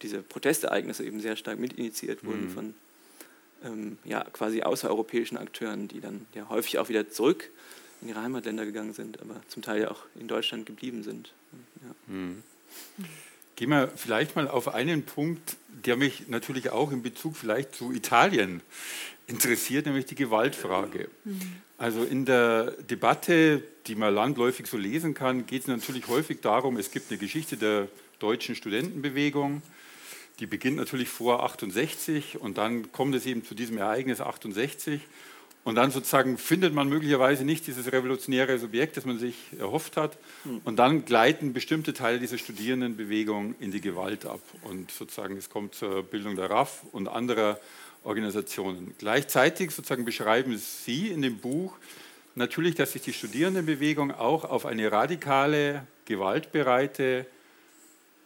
diese Protestereignisse eben sehr stark mitinitiiert wurden mhm. von ähm, ja, quasi außereuropäischen Akteuren, die dann ja häufig auch wieder zurück in ihre Heimatländer gegangen sind, aber zum Teil ja auch in Deutschland geblieben sind. Ja. Mhm. Gehen wir vielleicht mal auf einen Punkt, der mich natürlich auch in Bezug vielleicht zu Italien interessiert, nämlich die Gewaltfrage. Mhm. Also in der Debatte, die man landläufig so lesen kann, geht es natürlich häufig darum, es gibt eine Geschichte der deutschen Studentenbewegung, die beginnt natürlich vor 68 und dann kommt es eben zu diesem Ereignis 68 und dann sozusagen findet man möglicherweise nicht dieses revolutionäre Subjekt, das man sich erhofft hat. Hm. Und dann gleiten bestimmte Teile dieser Studierendenbewegung in die Gewalt ab. Und sozusagen es kommt zur Bildung der RAF und anderer Organisationen. Gleichzeitig sozusagen beschreiben Sie in dem Buch natürlich, dass sich die Studierendenbewegung auch auf eine radikale, gewaltbereite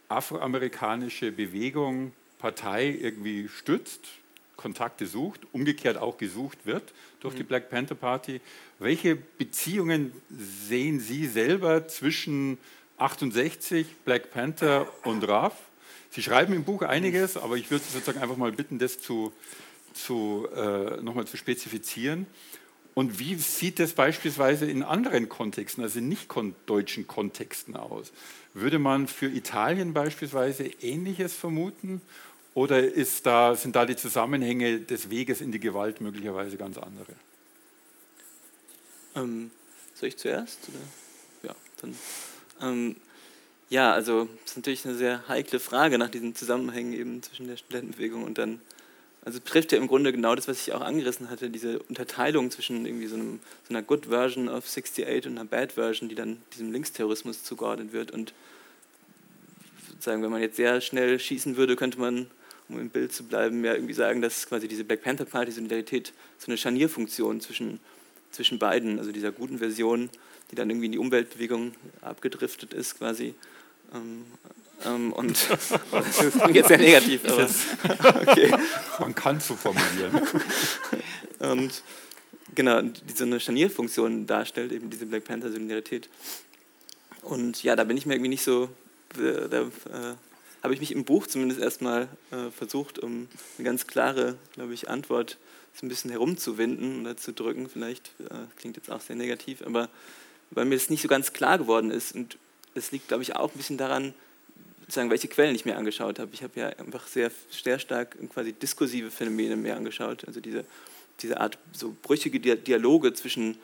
afroamerikanische Bewegung, Partei irgendwie stützt Kontakte sucht, umgekehrt auch gesucht wird durch mhm. die Black Panther Party. Welche Beziehungen sehen Sie selber zwischen 68, Black Panther und RAF? Sie schreiben im Buch einiges, aber ich würde Sie sozusagen einfach mal bitten, das zu, zu, äh, nochmal zu spezifizieren. Und wie sieht das beispielsweise in anderen Kontexten, also in nicht deutschen Kontexten aus? Würde man für Italien beispielsweise Ähnliches vermuten? Oder da, sind da die Zusammenhänge des Weges in die Gewalt möglicherweise ganz andere? Ähm, soll ich zuerst? Oder? Ja, dann. Ähm, ja, also das ist natürlich eine sehr heikle Frage nach diesen Zusammenhängen eben zwischen der Studentenbewegung und dann, also trifft ja im Grunde genau das, was ich auch angerissen hatte, diese Unterteilung zwischen irgendwie so, einem, so einer Good Version of 68 und einer Bad Version, die dann diesem Linksterrorismus zugeordnet wird und sozusagen, wenn man jetzt sehr schnell schießen würde, könnte man um im Bild zu bleiben, ja irgendwie sagen, dass quasi diese Black Panther Party Solidarität so eine Scharnierfunktion zwischen, zwischen beiden, also dieser guten Version, die dann irgendwie in die Umweltbewegung abgedriftet ist quasi. Ähm, ähm, und [laughs] [laughs] das klingt jetzt sehr negativ, aber okay. man kann so formulieren. [laughs] und genau, die so eine Scharnierfunktion darstellt, eben diese Black Panther Solidarität. Und ja, da bin ich mir irgendwie nicht so, äh, da, äh, habe ich mich im Buch zumindest erstmal äh, versucht, um eine ganz klare, glaube ich, Antwort so ein bisschen herumzuwinden oder zu drücken. Vielleicht äh, klingt jetzt auch sehr negativ, aber weil mir das nicht so ganz klar geworden ist. Und es liegt, glaube ich, auch ein bisschen daran, sagen, welche Quellen ich mir angeschaut habe. Ich habe ja einfach sehr, sehr stark quasi diskursive Phänomene mehr angeschaut. Also diese, diese Art so brüchige Dialoge zwischen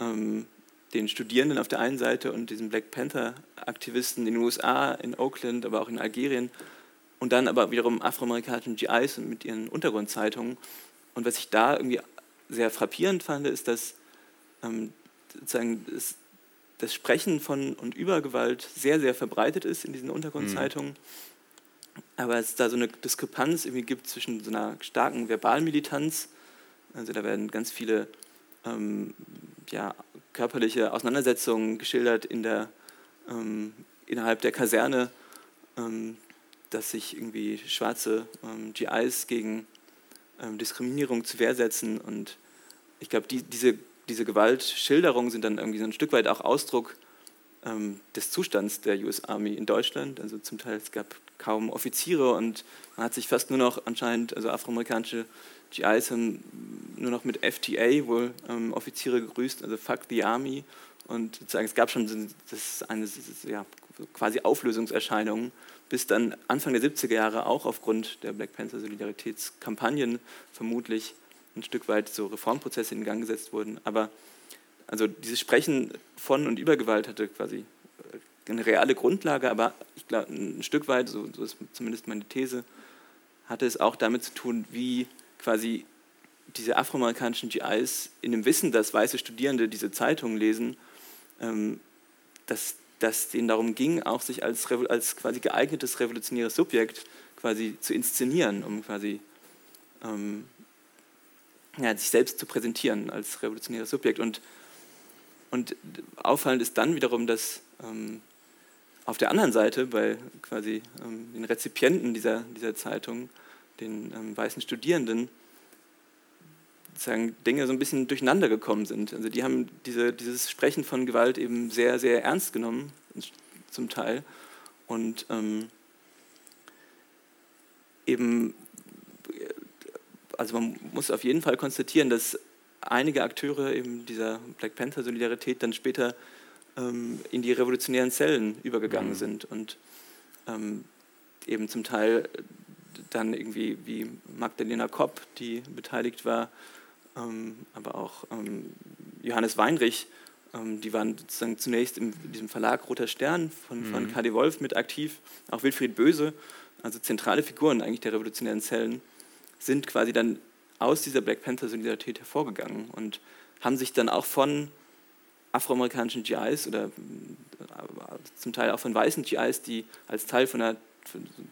ähm, den Studierenden auf der einen Seite und diesen Black Panther-Aktivisten in den USA, in Oakland, aber auch in Algerien und dann aber wiederum afroamerikanischen GIs und mit ihren Untergrundzeitungen. Und was ich da irgendwie sehr frappierend fand, ist, dass ähm, sozusagen das, das, Sprechen von und über Gewalt sehr, sehr verbreitet ist in diesen Untergrundzeitungen. Mhm. Aber es da so eine Diskrepanz irgendwie gibt zwischen so einer starken Verbalmilitanz, also da werden ganz viele ähm, ja, körperliche Auseinandersetzungen geschildert in der, ähm, innerhalb der Kaserne, ähm, dass sich irgendwie schwarze ähm, GIs gegen ähm, Diskriminierung zu Wehr setzen. Und ich glaube, die, diese, diese Gewaltschilderungen sind dann irgendwie so ein Stück weit auch Ausdruck ähm, des Zustands der US Army in Deutschland. Also zum Teil es gab kaum Offiziere und man hat sich fast nur noch anscheinend, also afroamerikanische GIs haben nur noch mit FTA wohl ähm, Offiziere gegrüßt, also Fuck the Army. Und sozusagen, es gab schon das eine ja, quasi Auflösungserscheinungen, bis dann Anfang der 70er Jahre auch aufgrund der Black Panther Solidaritätskampagnen vermutlich ein Stück weit so Reformprozesse in Gang gesetzt wurden. Aber also dieses Sprechen von und über Gewalt hatte quasi äh, eine reale Grundlage, aber ich glaube, ein Stück weit, so, so ist zumindest meine These, hatte es auch damit zu tun, wie quasi diese afroamerikanischen GIs in dem Wissen, dass weiße Studierende diese Zeitungen lesen, ähm, dass, dass denen darum ging, auch sich als, als quasi geeignetes revolutionäres Subjekt quasi zu inszenieren, um quasi ähm, ja, sich selbst zu präsentieren als revolutionäres Subjekt. Und, und auffallend ist dann wiederum, dass ähm, auf der anderen Seite bei quasi ähm, den Rezipienten dieser, dieser Zeitung, den ähm, weißen Studierenden, sozusagen Dinge so ein bisschen durcheinander gekommen sind. Also die haben diese, dieses Sprechen von Gewalt eben sehr, sehr ernst genommen, zum Teil. Und ähm, eben, also man muss auf jeden Fall konstatieren, dass einige Akteure eben dieser Black Panther-Solidarität dann später ähm, in die revolutionären Zellen übergegangen mhm. sind und ähm, eben zum Teil dann irgendwie wie Magdalena Kopp, die beteiligt war, ähm, aber auch ähm, Johannes Weinrich, ähm, die waren sozusagen zunächst in diesem Verlag Roter Stern von, mhm. von KD Wolf mit aktiv, auch Wilfried Böse, also zentrale Figuren eigentlich der revolutionären Zellen, sind quasi dann aus dieser Black Panther Solidarität hervorgegangen und haben sich dann auch von afroamerikanischen GIs oder äh, zum Teil auch von weißen GIs, die als Teil von einer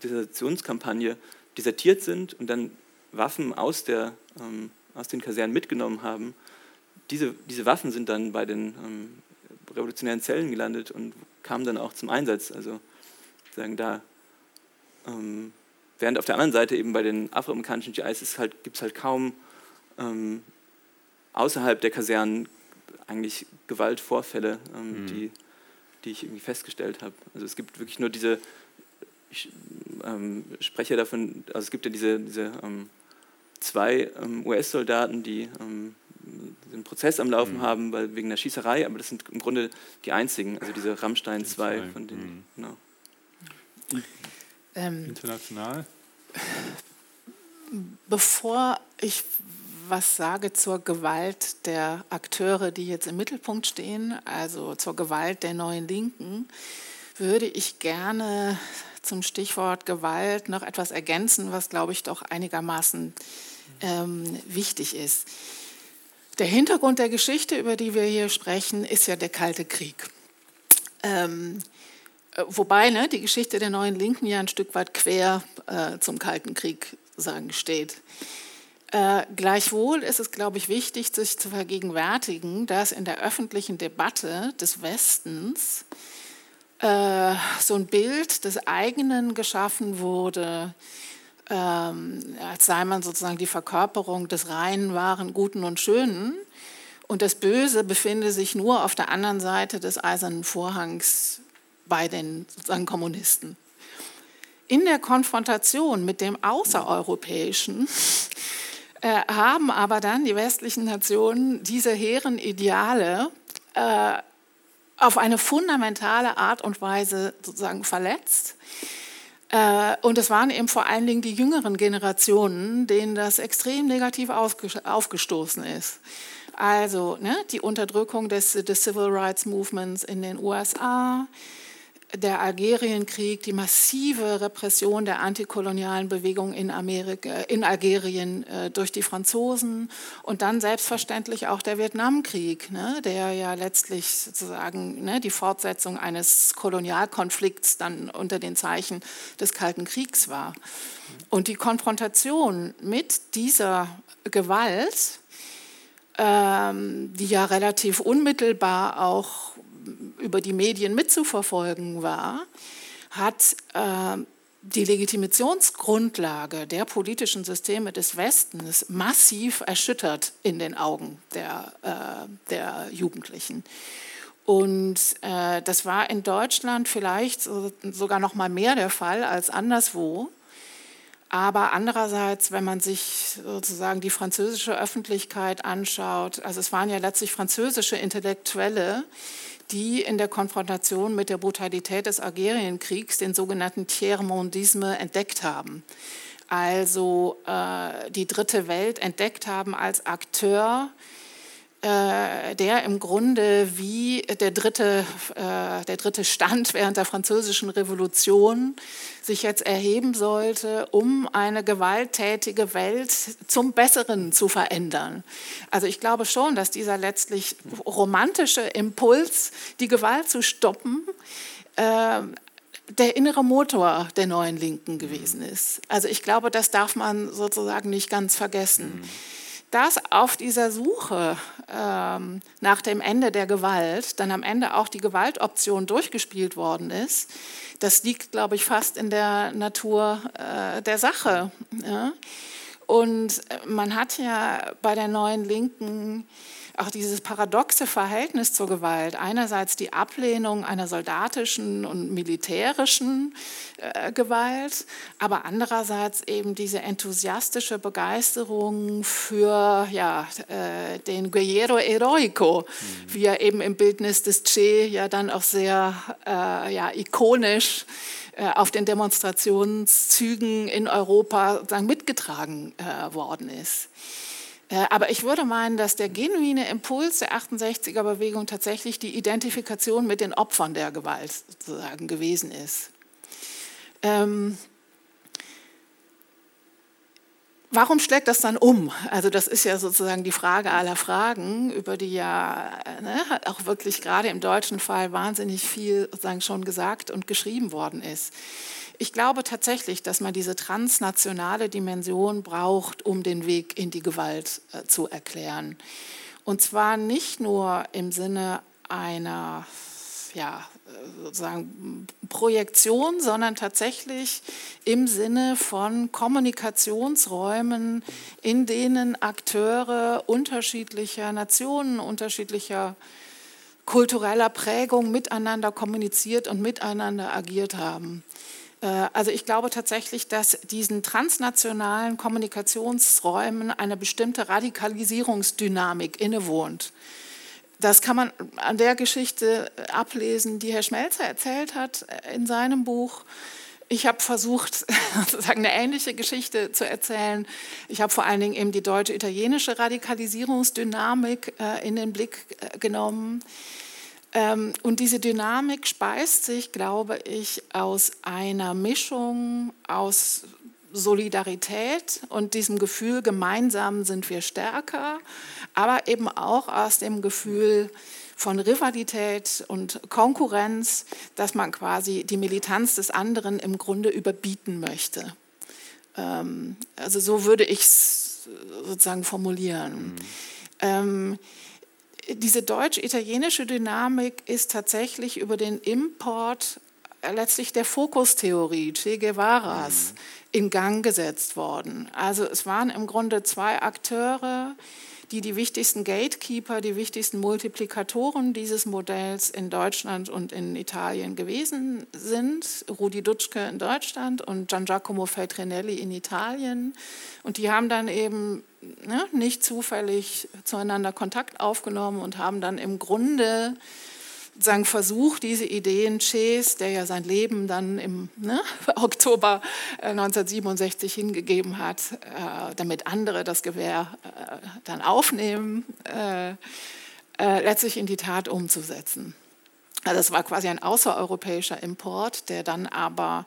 Desertionskampagne desertiert sind und dann Waffen aus der ähm, aus den Kasernen mitgenommen haben, diese, diese Waffen sind dann bei den ähm, revolutionären Zellen gelandet und kamen dann auch zum Einsatz. Also sagen da, ähm, während auf der anderen Seite eben bei den afroamerikanischen GIs halt, gibt es halt kaum ähm, außerhalb der Kasernen eigentlich Gewaltvorfälle, ähm, mhm. die, die ich irgendwie festgestellt habe. Also es gibt wirklich nur diese, ich ähm, spreche davon, also es gibt ja diese, diese ähm, zwei ähm, US-Soldaten, die ähm, den Prozess am Laufen mhm. haben weil, wegen der Schießerei, aber das sind im Grunde die einzigen, also diese Rammstein 2 von denen. Mhm. Genau. Ähm, International? Bevor ich was sage zur Gewalt der Akteure, die jetzt im Mittelpunkt stehen, also zur Gewalt der neuen Linken, würde ich gerne zum Stichwort Gewalt noch etwas ergänzen, was, glaube ich, doch einigermaßen ähm, wichtig ist. Der Hintergrund der Geschichte, über die wir hier sprechen, ist ja der Kalte Krieg. Ähm, äh, wobei ne, die Geschichte der neuen Linken ja ein Stück weit quer äh, zum Kalten Krieg sagen, steht. Äh, gleichwohl ist es, glaube ich, wichtig, sich zu vergegenwärtigen, dass in der öffentlichen Debatte des Westens äh, so ein Bild des eigenen geschaffen wurde, ähm, als sei man sozusagen die Verkörperung des reinen, wahren, guten und schönen. Und das Böse befinde sich nur auf der anderen Seite des eisernen Vorhangs bei den sozusagen Kommunisten. In der Konfrontation mit dem Außereuropäischen äh, haben aber dann die westlichen Nationen diese hehren Ideale äh, auf eine fundamentale Art und Weise sozusagen verletzt äh, und es waren eben vor allen Dingen die jüngeren Generationen, denen das extrem negativ aufgestoßen ist. Also ne, die Unterdrückung des, des Civil Rights Movements in den USA, der Algerienkrieg, die massive Repression der antikolonialen Bewegung in, Amerika, in Algerien äh, durch die Franzosen und dann selbstverständlich auch der Vietnamkrieg, ne, der ja letztlich sozusagen ne, die Fortsetzung eines Kolonialkonflikts dann unter den Zeichen des Kalten Kriegs war. Und die Konfrontation mit dieser Gewalt, ähm, die ja relativ unmittelbar auch über die Medien mitzuverfolgen war, hat äh, die Legitimationsgrundlage der politischen Systeme des Westens massiv erschüttert in den Augen der, äh, der Jugendlichen. Und äh, das war in Deutschland vielleicht sogar noch mal mehr der Fall als anderswo. Aber andererseits, wenn man sich sozusagen die französische Öffentlichkeit anschaut, also es waren ja letztlich französische Intellektuelle, die in der Konfrontation mit der Brutalität des Algerienkriegs den sogenannten Tiers-Mondisme entdeckt haben. Also äh, die dritte Welt entdeckt haben als Akteur, äh, der im Grunde wie der dritte, äh, der dritte Stand [laughs] während der französischen Revolution sich jetzt erheben sollte, um eine gewalttätige Welt zum Besseren zu verändern. Also ich glaube schon, dass dieser letztlich romantische Impuls, die Gewalt zu stoppen, äh, der innere Motor der neuen Linken gewesen ist. Also ich glaube, das darf man sozusagen nicht ganz vergessen. Mhm dass auf dieser Suche ähm, nach dem Ende der Gewalt dann am Ende auch die Gewaltoption durchgespielt worden ist, das liegt, glaube ich, fast in der Natur äh, der Sache. Ja? Und man hat ja bei der neuen Linken auch dieses paradoxe Verhältnis zur Gewalt. Einerseits die Ablehnung einer soldatischen und militärischen äh, Gewalt, aber andererseits eben diese enthusiastische Begeisterung für ja, äh, den Guerrero Heroico, mhm. wie er eben im Bildnis des Che ja dann auch sehr äh, ja, ikonisch äh, auf den Demonstrationszügen in Europa mitgetragen äh, worden ist. Äh, aber ich würde meinen, dass der genuine Impuls der 68er-Bewegung tatsächlich die Identifikation mit den Opfern der Gewalt sozusagen gewesen ist. Ähm, warum schlägt das dann um? Also das ist ja sozusagen die Frage aller Fragen, über die ja ne, auch wirklich gerade im deutschen Fall wahnsinnig viel sozusagen schon gesagt und geschrieben worden ist. Ich glaube tatsächlich, dass man diese transnationale Dimension braucht, um den Weg in die Gewalt äh, zu erklären. Und zwar nicht nur im Sinne einer ja, sozusagen Projektion, sondern tatsächlich im Sinne von Kommunikationsräumen, in denen Akteure unterschiedlicher Nationen, unterschiedlicher kultureller Prägung miteinander kommuniziert und miteinander agiert haben. Äh, also ich glaube tatsächlich, dass diesen transnationalen Kommunikationsräumen eine bestimmte Radikalisierungsdynamik innewohnt. Das kann man an der Geschichte ablesen, die Herr Schmelzer erzählt hat in seinem Buch. Ich habe versucht, [laughs] sozusagen eine ähnliche Geschichte zu erzählen. Ich habe vor allen Dingen eben die deutsche-italienische Radikalisierungsdynamik äh, in den Blick äh, genommen. Ähm, und diese Dynamik speist sich, glaube ich, aus einer Mischung aus Solidarität und diesem Gefühl, gemeinsam sind wir stärker, aber eben auch aus dem Gefühl von Rivalität und Konkurrenz, dass man quasi die Militanz des anderen im Grunde überbieten möchte. Ähm, also so würde ich es sozusagen formulieren. Mhm diese deutsch-italienische Dynamik ist tatsächlich über den Import letztlich der Fokustheorie Che Guevaras mhm. in Gang gesetzt worden. Also es waren im Grunde zwei Akteure, die die wichtigsten Gatekeeper, die wichtigsten Multiplikatoren dieses Modells in Deutschland und in Italien gewesen sind. Rudi Dutschke in Deutschland und Gian Giacomo Feltrinelli in Italien. Und die haben dann eben ne, nicht zufällig zueinander Kontakt aufgenommen und haben dann im Grunde sagen, Versuch, diese Ideen Ches, der ja sein Leben dann im ne, [laughs] Oktober 1967 äh, hingegeben hat, äh, damit andere das Gewehr äh, dann aufnehmen, äh, äh, letztlich in die Tat umzusetzen. Also es war quasi ein außereuropäischer Import, der dann aber,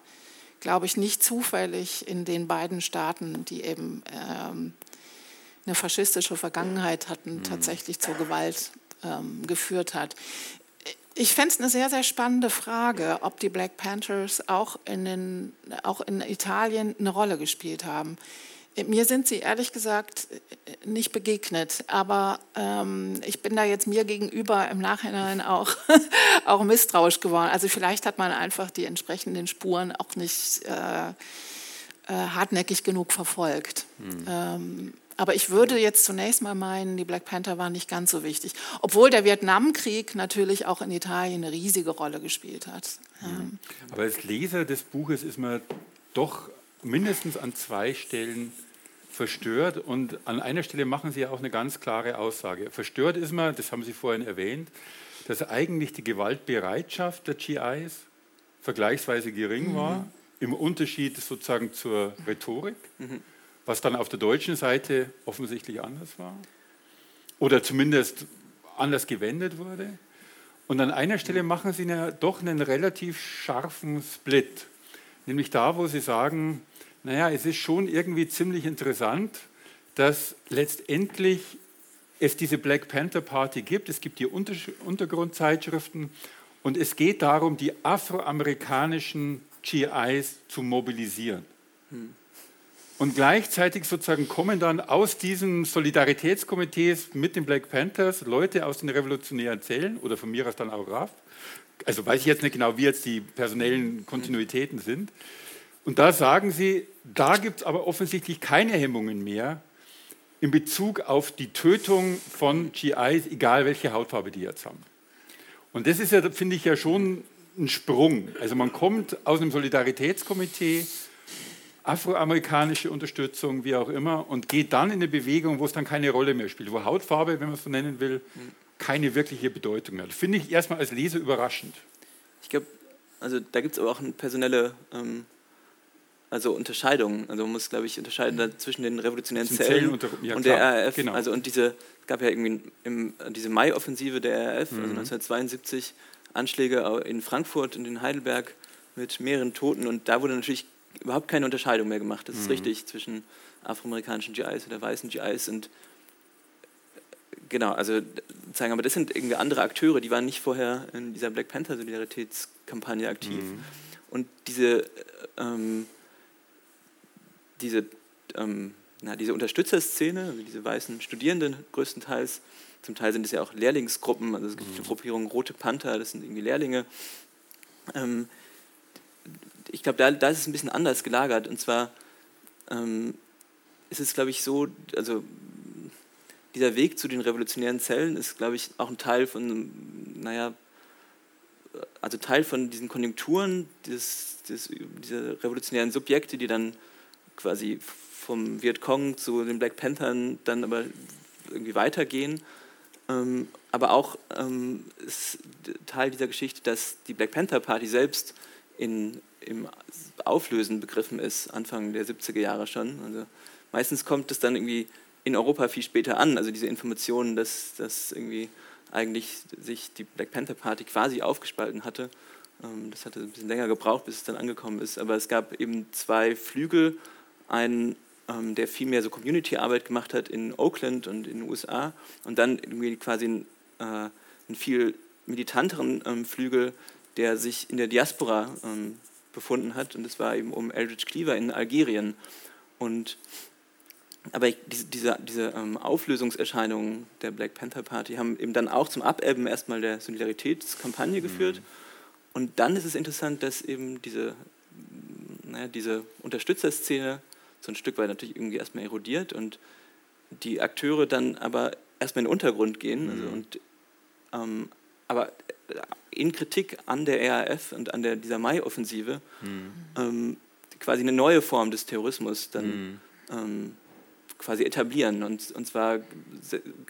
glaube ich, nicht zufällig in den beiden Staaten, die eben ähm, eine faschistische Vergangenheit hatten, mhm. tatsächlich zur Gewalt ähm, geführt hat. Ich fände es eine sehr, sehr spannende Frage, ob die Black Panthers auch in, den, auch in Italien eine Rolle gespielt haben. Mir sind sie ehrlich gesagt nicht begegnet, aber ähm, ich bin da jetzt mir gegenüber im Nachhinein auch, [laughs] auch misstrauisch geworden. Also vielleicht hat man einfach die entsprechenden Spuren auch nicht äh, äh, hartnäckig genug verfolgt. Mhm. Ähm, aber ich würde jetzt zunächst mal meinen, die Black Panther waren nicht ganz so wichtig, obwohl der Vietnamkrieg natürlich auch in Italien eine riesige Rolle gespielt hat. Mhm. Aber als Leser des Buches ist man doch mindestens an zwei Stellen verstört und an einer Stelle machen Sie ja auch eine ganz klare Aussage. Verstört ist man, das haben Sie vorhin erwähnt, dass eigentlich die Gewaltbereitschaft der GIs vergleichsweise gering mhm. war, im Unterschied sozusagen zur Rhetorik, mhm. Was dann auf der deutschen Seite offensichtlich anders war oder zumindest anders gewendet wurde. Und an einer Stelle machen Sie ja doch einen relativ scharfen Split, nämlich da, wo Sie sagen, naja, es ist schon irgendwie ziemlich interessant, dass letztendlich es diese Black Panther Party gibt. Es gibt die Untergrundzeitschriften und es geht darum, die afroamerikanischen GIs zu mobilisieren. Hm. Und gleichzeitig sozusagen kommen dann aus diesen Solidaritätskomitees mit den Black Panthers Leute aus den revolutionären Zellen oder von mir aus dann auch RAF. Also weiß ich jetzt nicht genau, wie jetzt die personellen Kontinuitäten sind. Und da sagen sie, da gibt es aber offensichtlich keine Hemmungen mehr in Bezug auf die Tötung von GIs, egal welche Hautfarbe die jetzt haben. Und das ist ja, finde ich ja schon ein Sprung. Also man kommt aus einem Solidaritätskomitee, afroamerikanische Unterstützung, wie auch immer, und geht dann in eine Bewegung, wo es dann keine Rolle mehr spielt, wo Hautfarbe, wenn man es so nennen will, keine wirkliche Bedeutung mehr hat. Finde ich erstmal als Leser überraschend. Ich glaube, also da gibt es aber auch eine personelle ähm, also Unterscheidungen. Also man muss, glaube ich, unterscheiden zwischen den revolutionären Zellen, Zellen und, ja, und der RAF. Genau. Also und diese, es gab ja irgendwie im, diese Mai-Offensive der RAF, also mhm. also 1972, Anschläge in Frankfurt und in Heidelberg mit mehreren Toten und da wurde natürlich überhaupt keine Unterscheidung mehr gemacht. Das ist mhm. richtig zwischen afroamerikanischen GIs oder weißen GIs und genau, also sagen, aber das sind irgendwie andere Akteure, die waren nicht vorher in dieser Black Panther Solidaritätskampagne aktiv. Mhm. Und diese ähm, diese, ähm, na, diese Unterstützerszene, also diese weißen Studierenden größtenteils, zum Teil sind es ja auch Lehrlingsgruppen, also es gibt die mhm. Gruppierung Rote Panther, das sind irgendwie Lehrlinge. Ähm, ich glaube, da, da ist es ein bisschen anders gelagert. Und zwar ähm, ist es, glaube ich, so, also dieser Weg zu den revolutionären Zellen ist, glaube ich, auch ein Teil von, naja, also Teil von diesen Konjunkturen, des, des, dieser revolutionären Subjekte, die dann quasi vom Vietcong zu den Black Panthern dann aber irgendwie weitergehen. Ähm, aber auch ähm, ist Teil dieser Geschichte, dass die Black Panther Party selbst in, im Auflösen begriffen ist, Anfang der 70er Jahre schon. Also meistens kommt es dann irgendwie in Europa viel später an, also diese Informationen, dass, dass irgendwie eigentlich sich die Black Panther Party quasi aufgespalten hatte. Ähm, das hatte ein bisschen länger gebraucht, bis es dann angekommen ist. Aber es gab eben zwei Flügel einen, ähm, der viel mehr so Community-Arbeit gemacht hat in Oakland und in den USA und dann irgendwie quasi einen, äh, viel militanteren ähm, Flügel, der sich in der Diaspora befunden hat und das war eben um Eldridge Cleaver in Algerien. Und aber diese, diese, diese ähm, Auflösungserscheinungen der Black Panther Party haben eben dann auch zum Abebben erstmal der Solidaritätskampagne geführt. Mhm. Und dann ist es interessant, dass eben diese, naja, diese Unterstützerszene so ein Stück weit natürlich irgendwie erstmal erodiert und die Akteure dann aber erstmal in den Untergrund gehen. Also mhm. Also und, ähm, aber in Kritik an der RAF und an der, dieser Mai-Offensive mhm. ähm, quasi eine neue Form des Terrorismus dann mhm. ähm, quasi etablieren. Und, und zwar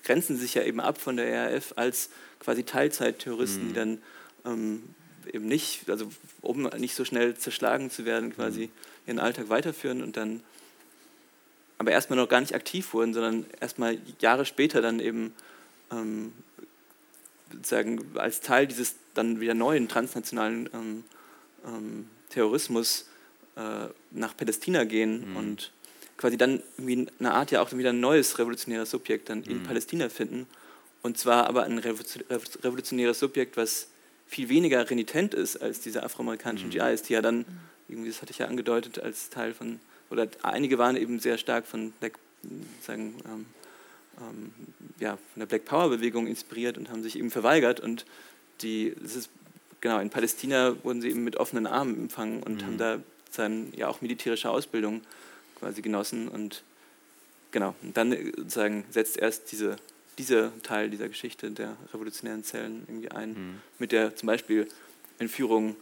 grenzen sich ja eben ab von der RAF als quasi Teilzeit-Terroristen, die mhm. dann ähm, eben nicht, also um nicht so schnell zerschlagen zu werden, quasi mhm. ihren Alltag weiterführen und dann aber erstmal noch gar nicht aktiv wurden, sondern erstmal Jahre später dann eben ähm, sozusagen als Teil dieses dann wieder neuen transnationalen ähm, ähm, Terrorismus äh, nach Palästina gehen mhm. und quasi dann irgendwie eine Art ja auch wieder ein neues revolutionäres Subjekt dann in mhm. Palästina finden. Und zwar aber ein revolutionäres Subjekt, was viel weniger renitent ist als diese afroamerikanischen mhm. GIs, die ja dann, irgendwie, das hatte ich ja angedeutet, als Teil von oder einige waren eben sehr stark von Black, sagen, ähm, ähm, ja, von der Black Power Bewegung inspiriert und haben sich eben verweigert und die, das ist genau, in Palästina wurden sie eben mit offenen Armen empfangen und mhm. haben da dann ja auch militärische Ausbildung quasi genossen und genau, und dann sozusagen setzt erst diese, dieser Teil dieser Geschichte der revolutionären Zellen irgendwie ein, mhm. mit der zum Beispiel Entführung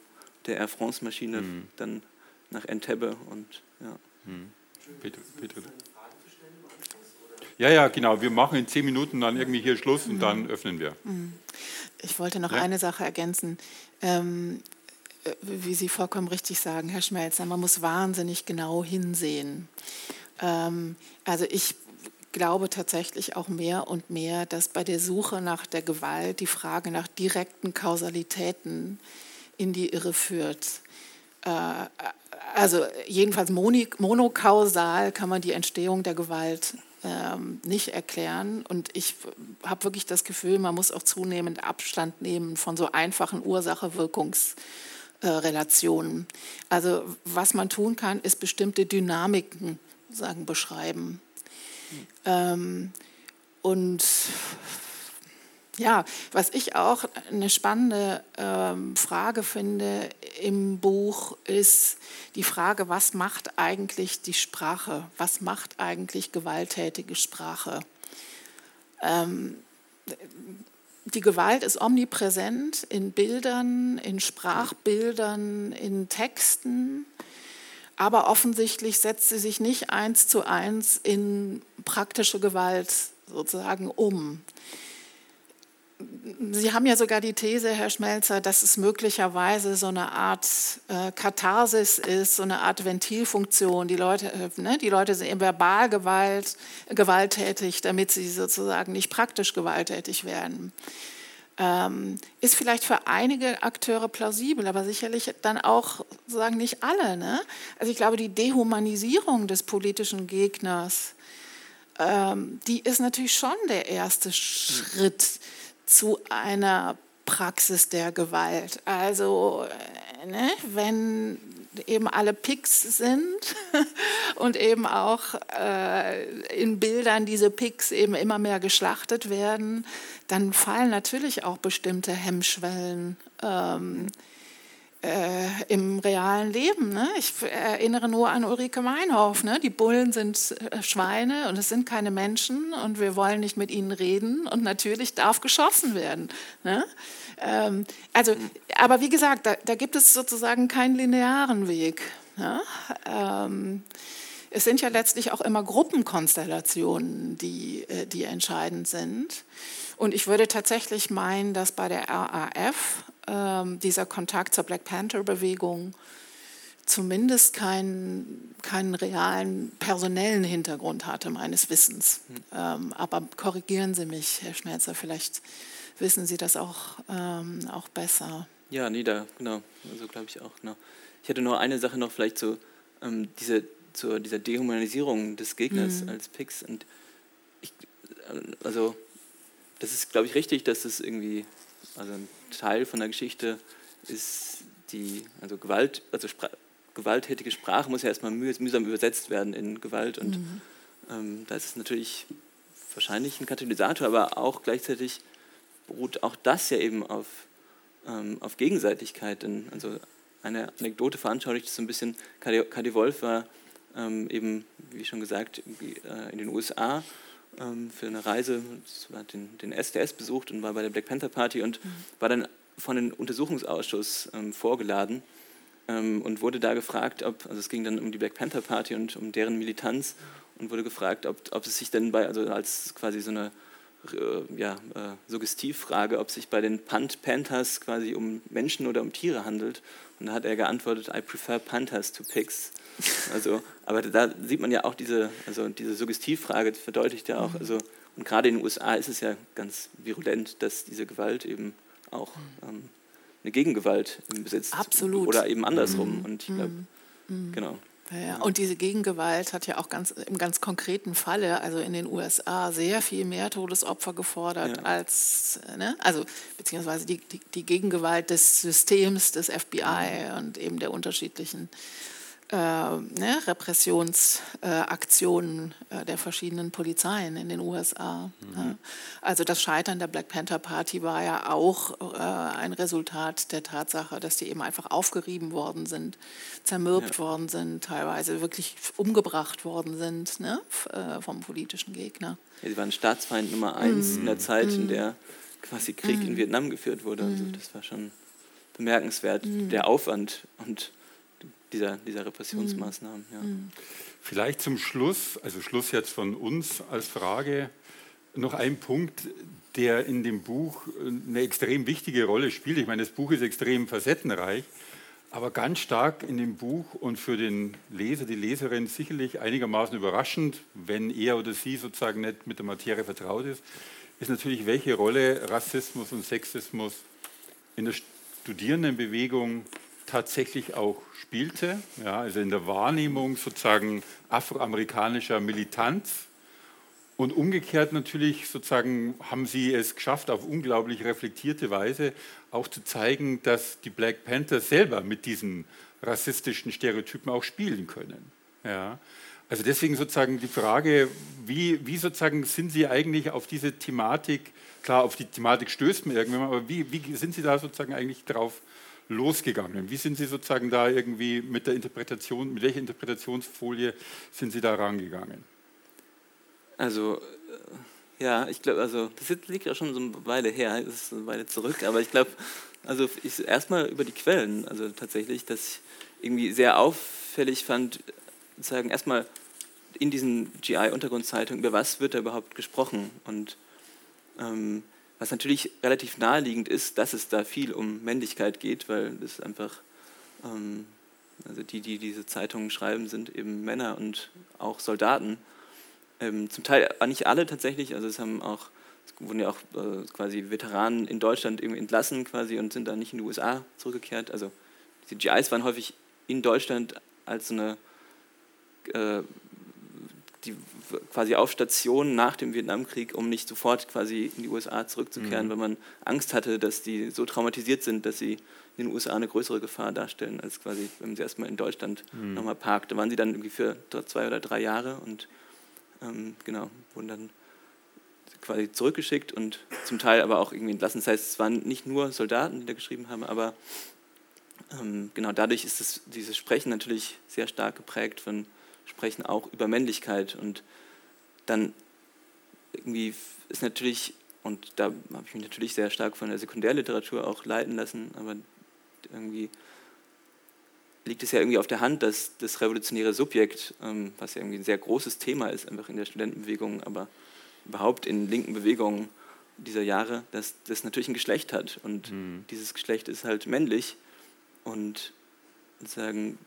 der Air France-Maschine mhm. dann nach Entebbe und ja. Mhm. Peter, Peter. Ja, ja, genau. Wir machen in zehn Minuten dann irgendwie hier Schluss und dann öffnen wir. Mhm. Ich wollte noch ja. eine Sache ergänzen. Ähm, äh, wie Sie vollkommen richtig sagen, Herr Schmelzer, man muss wahnsinnig genau hinsehen. Ähm, also ich glaube tatsächlich auch mehr und mehr, dass bei der Suche nach der Gewalt die Frage nach direkten Kausalitäten in die Irre führt. Äh, also jedenfalls monokausal kann man die Entstehung der Gewalt ähm, nicht erklären. Und ich habe wirklich das Gefühl, man muss auch zunehmend Abstand nehmen von so einfachen Ursache-Wirkungs-Relationen. Also was man tun kann, ist bestimmte Dynamiken sagen, beschreiben. Ähm, und ja, was ich auch eine spannende ähm, Frage finde im Buch, ist die Frage, was macht eigentlich die Sprache? Was macht eigentlich gewalttätige Sprache? Ähm, die Gewalt ist omnipräsent in Bildern, in Sprachbildern, in Texten, aber offensichtlich setzt sie sich nicht eins zu eins in praktische Gewalt sozusagen um. Sie haben ja sogar die These, Herr Schmelzer, dass es möglicherweise so eine Art äh, Katharsis ist, so eine Art Ventilfunktion. Die Leute, äh, ne, die Leute sind in Verbalgewalt gewalttätig, damit sie sozusagen nicht praktisch gewalttätig werden. Ähm, ist vielleicht für einige Akteure plausibel, aber sicherlich dann auch sagen nicht alle. Ne? Also ich glaube, die Dehumanisierung des politischen Gegners, ähm, die ist natürlich schon der erste Schritt zu einer Praxis der Gewalt. Also äh, ne, wenn eben alle Pics sind [laughs] und eben auch äh, in Bildern diese Pics eben immer mehr geschlachtet werden, dann fallen natürlich auch bestimmte Hemmschwellen. Ähm, äh, im realen Leben. Ne? Ich erinnere nur an Ulrike Meinhof. Ne? Die Bullen sind äh, Schweine und es sind keine Menschen und wir wollen nicht mit ihnen reden und natürlich darf geschossen werden. Ne? Ähm, also, aber wie gesagt, da, da, gibt es sozusagen keinen linearen Weg. Ne? Ähm, es sind ja letztlich auch immer Gruppenkonstellationen, die, äh, die entscheidend sind. Und ich würde tatsächlich meinen, dass bei der RAF ähm, dieser Kontakt zur Black Panther-Bewegung zumindest keinen, keinen realen personellen Hintergrund hatte, meines Wissens. Mhm. Ähm, aber korrigieren Sie mich, Herr Schmelzer, vielleicht wissen Sie das auch, ähm, auch besser. Ja, nee, da, genau. Also glaube ich auch, genau. Ich hätte nur eine Sache noch vielleicht zu, ähm, diese, zu dieser Dehumanisierung des Gegners mhm. als Pix. Und ich, äh, also, das ist, glaube ich, richtig, dass es irgendwie also Teil von der Geschichte ist die, also Gewalt, also Spra gewalttätige Sprache muss ja erstmal müh mühsam übersetzt werden in Gewalt und mhm. ähm, da ist es natürlich wahrscheinlich ein Katalysator, aber auch gleichzeitig beruht auch das ja eben auf, ähm, auf Gegenseitigkeit. Denn, also eine Anekdote veranschaulicht so ein bisschen, Kadi Wolf war ähm, eben, wie schon gesagt, äh, in den USA ähm, für eine Reise, hat den, den SDS besucht und war bei der Black Panther Party und mhm. war dann von dem Untersuchungsausschuss ähm, vorgeladen ähm, und wurde da gefragt, ob, also es ging dann um die Black Panther Party und um deren Militanz und wurde gefragt, ob, ob es sich denn bei, also als quasi so eine ja, äh, Suggestivfrage, ob sich bei den Pant Panthers quasi um Menschen oder um Tiere handelt. Und da hat er geantwortet, I prefer Panthers to pigs. Also, aber da sieht man ja auch diese, also diese Suggestivfrage verdeutlicht ja auch, mhm. also, und gerade in den USA ist es ja ganz virulent, dass diese Gewalt eben auch mhm. ähm, eine Gegengewalt besitzt. Absolut. Oder eben andersrum. Mhm. Und ich glaube, mhm. genau. Ja, und diese Gegengewalt hat ja auch ganz, im ganz konkreten Falle, also in den USA, sehr viel mehr Todesopfer gefordert ja. als, ne? also beziehungsweise die, die, die, Gegengewalt des Systems, des FBI mhm. und eben der unterschiedlichen äh, ne, Repressionsaktionen äh, der verschiedenen Polizeien in den USA. Mhm. Ja. Also das Scheitern der Black Panther Party war ja auch äh, ein Resultat der Tatsache, dass die eben einfach aufgerieben worden sind, zermürbt ja. worden sind, teilweise wirklich umgebracht worden sind ne, äh, vom politischen Gegner. Ja, sie waren Staatsfeind Nummer eins mhm. in der Zeit, in mhm. der quasi Krieg in mhm. Vietnam geführt wurde. Also mhm. das war schon bemerkenswert, der Aufwand und dieser, dieser Repressionsmaßnahmen. Ja. Mhm. Vielleicht zum Schluss, also Schluss jetzt von uns als Frage, noch ein Punkt, der in dem Buch eine extrem wichtige Rolle spielt. Ich meine, das Buch ist extrem facettenreich, aber ganz stark in dem Buch und für den Leser, die Leserin sicherlich einigermaßen überraschend, wenn er oder sie sozusagen nicht mit der Materie vertraut ist, ist natürlich, welche Rolle Rassismus und Sexismus in der Studierendenbewegung tatsächlich auch spielte, ja, also in der Wahrnehmung sozusagen afroamerikanischer Militanz. Und umgekehrt natürlich sozusagen haben sie es geschafft, auf unglaublich reflektierte Weise auch zu zeigen, dass die Black Panthers selber mit diesen rassistischen Stereotypen auch spielen können. Ja. Also deswegen sozusagen die Frage, wie, wie sozusagen sind Sie eigentlich auf diese Thematik, klar, auf die Thematik stößt man irgendwann, aber wie, wie sind Sie da sozusagen eigentlich drauf losgegangen? Wie sind Sie sozusagen da irgendwie mit der Interpretation, mit welcher Interpretationsfolie sind Sie da rangegangen? Also, äh, ja, ich glaube, also, das liegt ja schon so eine Weile her, das ist eine Weile zurück, aber ich glaube, also ich erstmal über die Quellen, also tatsächlich, dass ich irgendwie sehr auffällig fand, sagen, erstmal in diesen GI-Untergrundzeitungen, über was wird da überhaupt gesprochen und ähm, was natürlich relativ naheliegend ist, dass es da viel um Männlichkeit geht, weil das einfach, ähm, also die, die diese Zeitungen schreiben, sind eben Männer und auch Soldaten. Ähm, zum Teil nicht alle tatsächlich, also es haben auch, es wurden ja auch äh, quasi Veteranen in Deutschland irgendwie entlassen quasi und sind dann nicht in die USA zurückgekehrt. Also die GIs waren häufig in Deutschland als so eine äh, die quasi auf Station nach dem Vietnamkrieg, um nicht sofort quasi in die USA zurückzukehren, mhm. weil man Angst hatte, dass die so traumatisiert sind, dass sie in den USA eine größere Gefahr darstellen, als quasi, wenn sie erstmal in Deutschland mhm. nochmal parkt. Da waren sie dann irgendwie für zwei oder drei Jahre und ähm, genau, wurden dann quasi zurückgeschickt und zum Teil aber auch irgendwie entlassen. Das heißt, es waren nicht nur Soldaten, die da geschrieben haben, aber ähm, genau dadurch ist das, dieses Sprechen natürlich sehr stark geprägt von sprechen auch über Männlichkeit. Und dann irgendwie ist natürlich, und da habe ich mich natürlich sehr stark von der Sekundärliteratur auch leiten lassen, aber irgendwie liegt es ja irgendwie auf der Hand, dass das revolutionäre Subjekt, ähm, was ja irgendwie ein sehr großes Thema ist, einfach in der Studentenbewegung, aber überhaupt in linken Bewegungen dieser Jahre, dass das natürlich ein Geschlecht hat. Und mhm. dieses Geschlecht ist halt männlich. Und sozusagen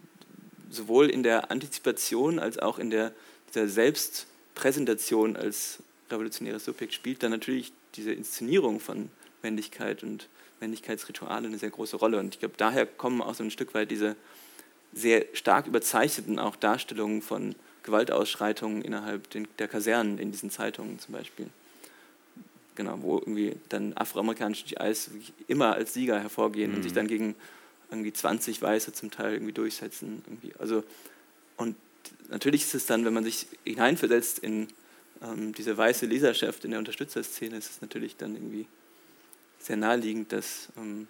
sowohl in der Antizipation als auch in der, dieser Selbstpräsentation als revolutionäres Subjekt spielt dann natürlich diese Inszenierung von Männlichkeit und Männlichkeitsrituale eine sehr große Rolle. Und ich glaube, daher kommen auch so ein Stück weit diese sehr stark überzeichneten auch Darstellungen von Gewaltausschreitungen innerhalb der Kasernen in diesen Zeitungen zum Beispiel. Genau, wo irgendwie dann afroamerikanische GIs immer als Sieger hervorgehen mhm. und sich dann gegen irgendwie 20 Weiße zum Teil irgendwie durchsetzen. Irgendwie. Also, und natürlich ist es dann, wenn man sich hineinversetzt in ähm, diese weiße Leserschaft in der Unterstützerszene, ist es natürlich dann irgendwie sehr naheliegend, dass ähm,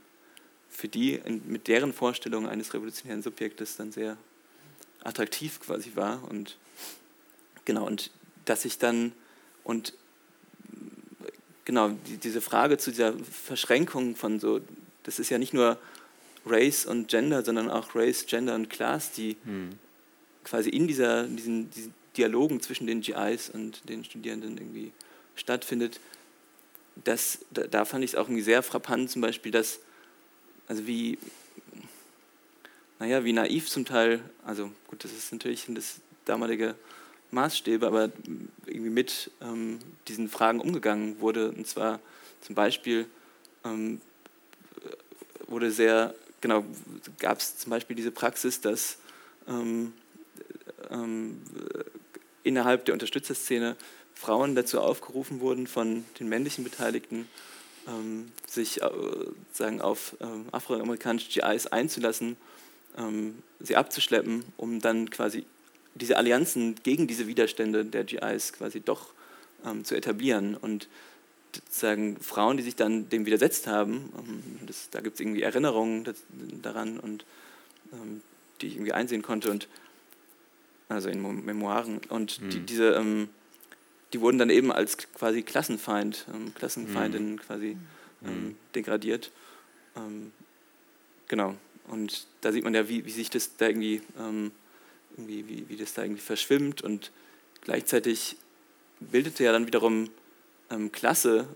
für die in, mit deren Vorstellung eines revolutionären Subjektes dann sehr attraktiv quasi war und genau und dass ich dann und genau die, diese Frage zu dieser Verschränkung von so das ist ja nicht nur Race und Gender, sondern auch Race, Gender und Class, die mhm. quasi in dieser, diesen, diesen Dialogen zwischen den GIs und den Studierenden irgendwie stattfindet. Das, da, da fand ich es auch irgendwie sehr frappant, zum Beispiel, dass, also wie, naja, wie naiv zum Teil, also gut, das ist natürlich das damalige Maßstäbe, aber irgendwie mit ähm, diesen Fragen umgegangen wurde. Und zwar zum Beispiel ähm, wurde sehr genau, gab es zum Beispiel diese Praxis, dass ähm, ähm, innerhalb der Unterstützerszene Frauen dazu aufgerufen wurden, von den männlichen Beteiligten ähm, sich äh, sagen, auf ähm, afroamerikanische GIs einzulassen, ähm, sie abzuschleppen, um dann quasi diese Allianzen gegen diese Widerstände der GIs quasi doch ähm, zu etablieren. Und sozusagen Frauen, die sich dann dem widersetzt haben, ähm, das, da gibt es irgendwie Erinnerungen das, daran und ähm, die ich irgendwie einsehen konnte und also in Memoiren und mhm. die, diese ähm, die wurden dann eben als quasi Klassenfeind, ähm, Klassenfeindinnen mhm. quasi mhm. degradiert. genau. Und da sieht man ja, wie, wie sich das da irgendwie, irgendwie wie, wie das da irgendwie verschwimmt und gleichzeitig bildete ja dann wiederum ähm, Klasse,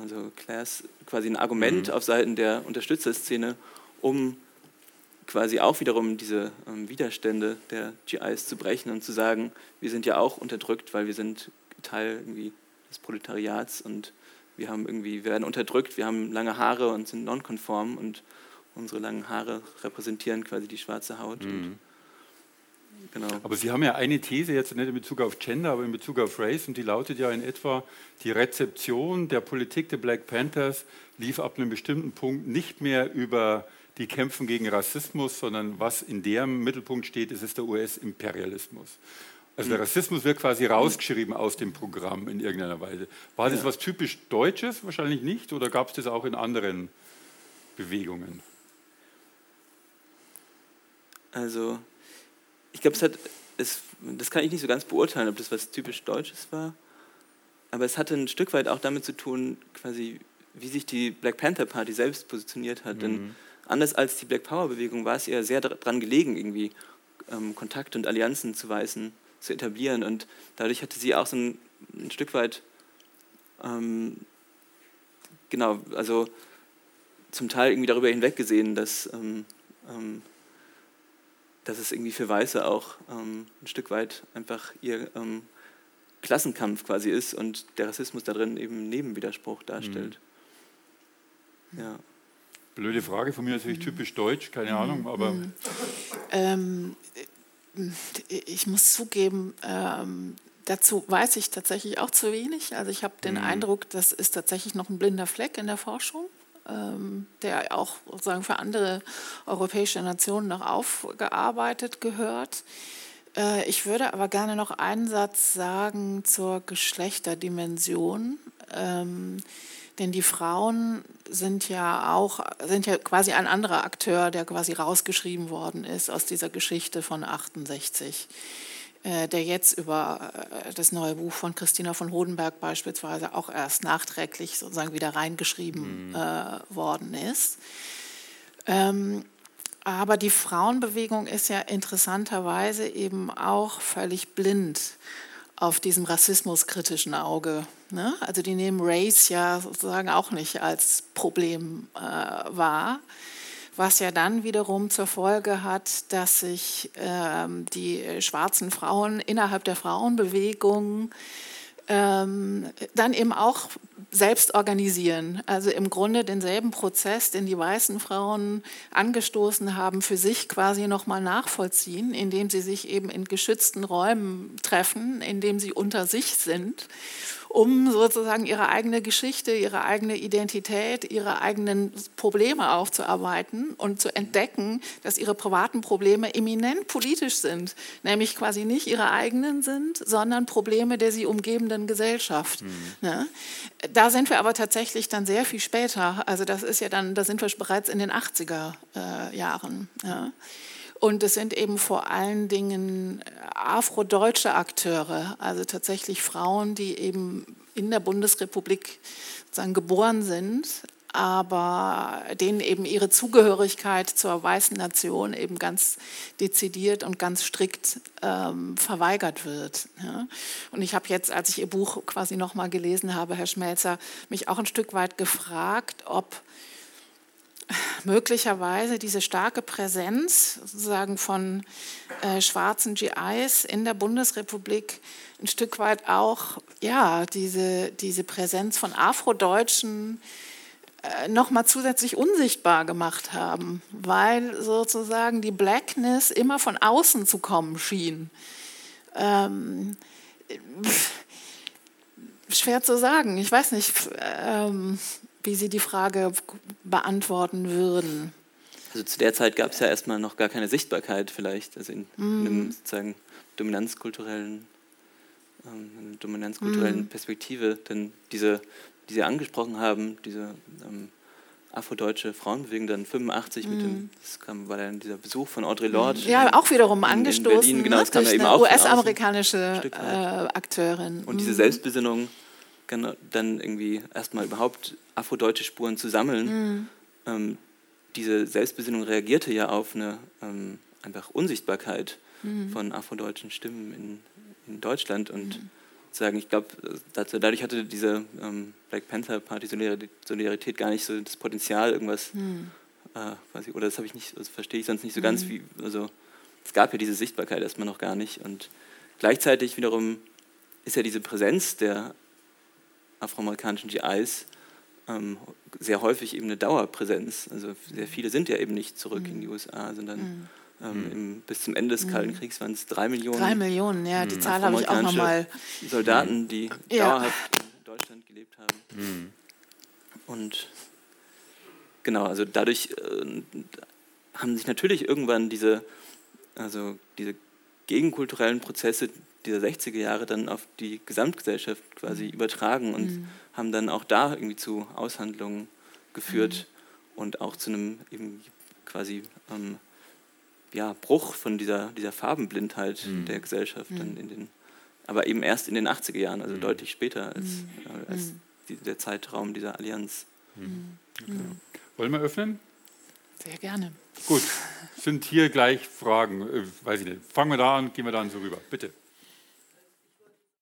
also Class, quasi ein Argument mhm. auf Seiten der Unterstützerszene, um quasi auch wiederum diese ähm, Widerstände der GIs zu brechen und zu sagen, wir sind ja auch unterdrückt, weil wir sind Teil irgendwie des Proletariats und wir haben irgendwie, wir werden unterdrückt, wir haben lange Haare und sind nonkonform und unsere langen Haare repräsentieren quasi die schwarze Haut. Mhm. Genau. Aber Sie haben ja eine These jetzt nicht in Bezug auf Gender, aber in Bezug auf Race und die lautet ja in etwa, die Rezeption der Politik der Black Panthers lief ab einem bestimmten Punkt nicht mehr über die Kämpfen gegen Rassismus, sondern was in deren Mittelpunkt steht, ist, ist der US-Imperialismus. Also der Rassismus wird quasi rausgeschrieben aus dem Programm in irgendeiner Weise. War das ja. was typisch Deutsches? Wahrscheinlich nicht. Oder gab es das auch in anderen Bewegungen? Also ich glaube, es es, das kann ich nicht so ganz beurteilen, ob das was typisch Deutsches war. Aber es hatte ein Stück weit auch damit zu tun, quasi, wie sich die Black Panther Party selbst positioniert hat. Mhm. Denn anders als die Black Power Bewegung war es ihr sehr daran gelegen, irgendwie ähm, Kontakte und Allianzen zu weisen, zu etablieren. Und dadurch hatte sie auch so ein, ein Stück weit, ähm, genau, also zum Teil irgendwie darüber hinweggesehen, dass ähm, ähm dass es irgendwie für Weiße auch ähm, ein Stück weit einfach ihr ähm, Klassenkampf quasi ist und der Rassismus da drin eben einen Nebenwiderspruch darstellt. Mhm. Ja. Blöde Frage von mir, natürlich typisch deutsch, keine mhm. Ahnung, aber. Mhm. Ähm, ich muss zugeben, ähm, dazu weiß ich tatsächlich auch zu wenig. Also ich habe den mhm. Eindruck, das ist tatsächlich noch ein blinder Fleck in der Forschung. Ähm, der auch sozusagen für andere europäische Nationen noch aufgearbeitet gehört. Äh, ich würde aber gerne noch einen Satz sagen zur Geschlechterdimension. Ähm, denn die Frauen sind ja auch, sind ja quasi ein anderer Akteur, der quasi rausgeschrieben worden ist aus dieser Geschichte von 68. Äh, der jetzt über äh, das neue Buch von Christina von Hodenberg beispielsweise auch erst nachträglich sozusagen wieder reingeschrieben mhm. äh, worden ist. Ähm, aber die Frauenbewegung ist ja interessanterweise eben auch völlig blind auf diesem rassismuskritischen Auge. Ne? Also die nehmen Race ja sozusagen auch nicht als Problem äh, wahr was ja dann wiederum zur Folge hat, dass sich ähm, die schwarzen Frauen innerhalb der Frauenbewegung ähm, dann eben auch selbst organisieren. Also im Grunde denselben Prozess, den die weißen Frauen angestoßen haben, für sich quasi nochmal nachvollziehen, indem sie sich eben in geschützten Räumen treffen, indem sie unter sich sind um sozusagen ihre eigene Geschichte, ihre eigene Identität, ihre eigenen Probleme aufzuarbeiten und zu entdecken, dass ihre privaten Probleme eminent politisch sind, nämlich quasi nicht ihre eigenen sind, sondern Probleme der sie umgebenden Gesellschaft. Mhm. Ja? Da sind wir aber tatsächlich dann sehr viel später. Also das ist ja dann, da sind wir bereits in den 80er äh, Jahren. Ja? Und es sind eben vor allen Dingen afrodeutsche Akteure, also tatsächlich Frauen, die eben in der Bundesrepublik sozusagen geboren sind, aber denen eben ihre Zugehörigkeit zur weißen Nation eben ganz dezidiert und ganz strikt ähm, verweigert wird. Ja. Und ich habe jetzt, als ich Ihr Buch quasi nochmal gelesen habe, Herr Schmelzer, mich auch ein Stück weit gefragt, ob möglicherweise diese starke Präsenz sozusagen von äh, schwarzen GIs in der Bundesrepublik ein Stück weit auch ja, diese, diese Präsenz von Afrodeutschen äh, nochmal zusätzlich unsichtbar gemacht haben, weil sozusagen die Blackness immer von außen zu kommen schien. Ähm, schwer zu sagen, ich weiß nicht. Ähm, wie Sie die Frage beantworten würden. also zu der Zeit gab es ja erstmal noch gar keine Sichtbarkeit vielleicht, also in, mm. in einem sozusagen dominanzkulturellen, ähm, dominanzkulturellen mm. Perspektive, denn diese, die Sie angesprochen haben, diese ähm, afrodeutsche Frauenbewegung dann 85 mm. mit dem, mhm. das kam, war dann dieser Besuch von Audre Lorde. Ja, auch wiederum in, angestoßen. In Berlin, genau, das kam eine US-amerikanische äh, Akteurin. Und diese mhm. Selbstbesinnung, dann irgendwie erstmal überhaupt afrodeutsche Spuren zu sammeln. Mhm. Ähm, diese Selbstbesinnung reagierte ja auf eine ähm, einfach Unsichtbarkeit mhm. von afrodeutschen Stimmen in, in Deutschland und mhm sagen, ich glaube, dadurch hatte diese ähm, Black Panther Party Solidarität gar nicht so das Potenzial, irgendwas, hm. äh, quasi, oder das habe ich nicht, das verstehe ich sonst nicht so ganz, hm. wie, also es gab ja diese Sichtbarkeit erstmal noch gar nicht und gleichzeitig wiederum ist ja diese Präsenz der afroamerikanischen GIs ähm, sehr häufig eben eine Dauerpräsenz. Also sehr viele sind ja eben nicht zurück hm. in die USA, sondern hm. Ähm, im, bis zum Ende des Kalten mhm. Kriegs waren es drei Millionen. Drei Millionen, ja, die mhm. Zahl habe ich auch nochmal. Soldaten, die ja. dauerhaft in Deutschland gelebt haben. Mhm. Und genau, also dadurch äh, haben sich natürlich irgendwann diese, also diese gegenkulturellen Prozesse dieser 60er Jahre dann auf die Gesamtgesellschaft quasi mhm. übertragen und mhm. haben dann auch da irgendwie zu Aushandlungen geführt mhm. und auch zu einem eben quasi ähm, ja, Bruch von dieser, dieser Farbenblindheit mhm. der Gesellschaft mhm. dann in den, aber eben erst in den 80er Jahren, also mhm. deutlich später als, mhm. äh, als mhm. die, der Zeitraum dieser Allianz. Okay. Wollen wir öffnen? Sehr gerne. Gut, sind hier gleich Fragen. Äh, weiß ich nicht. Fangen wir da an, gehen wir dann so rüber. Bitte.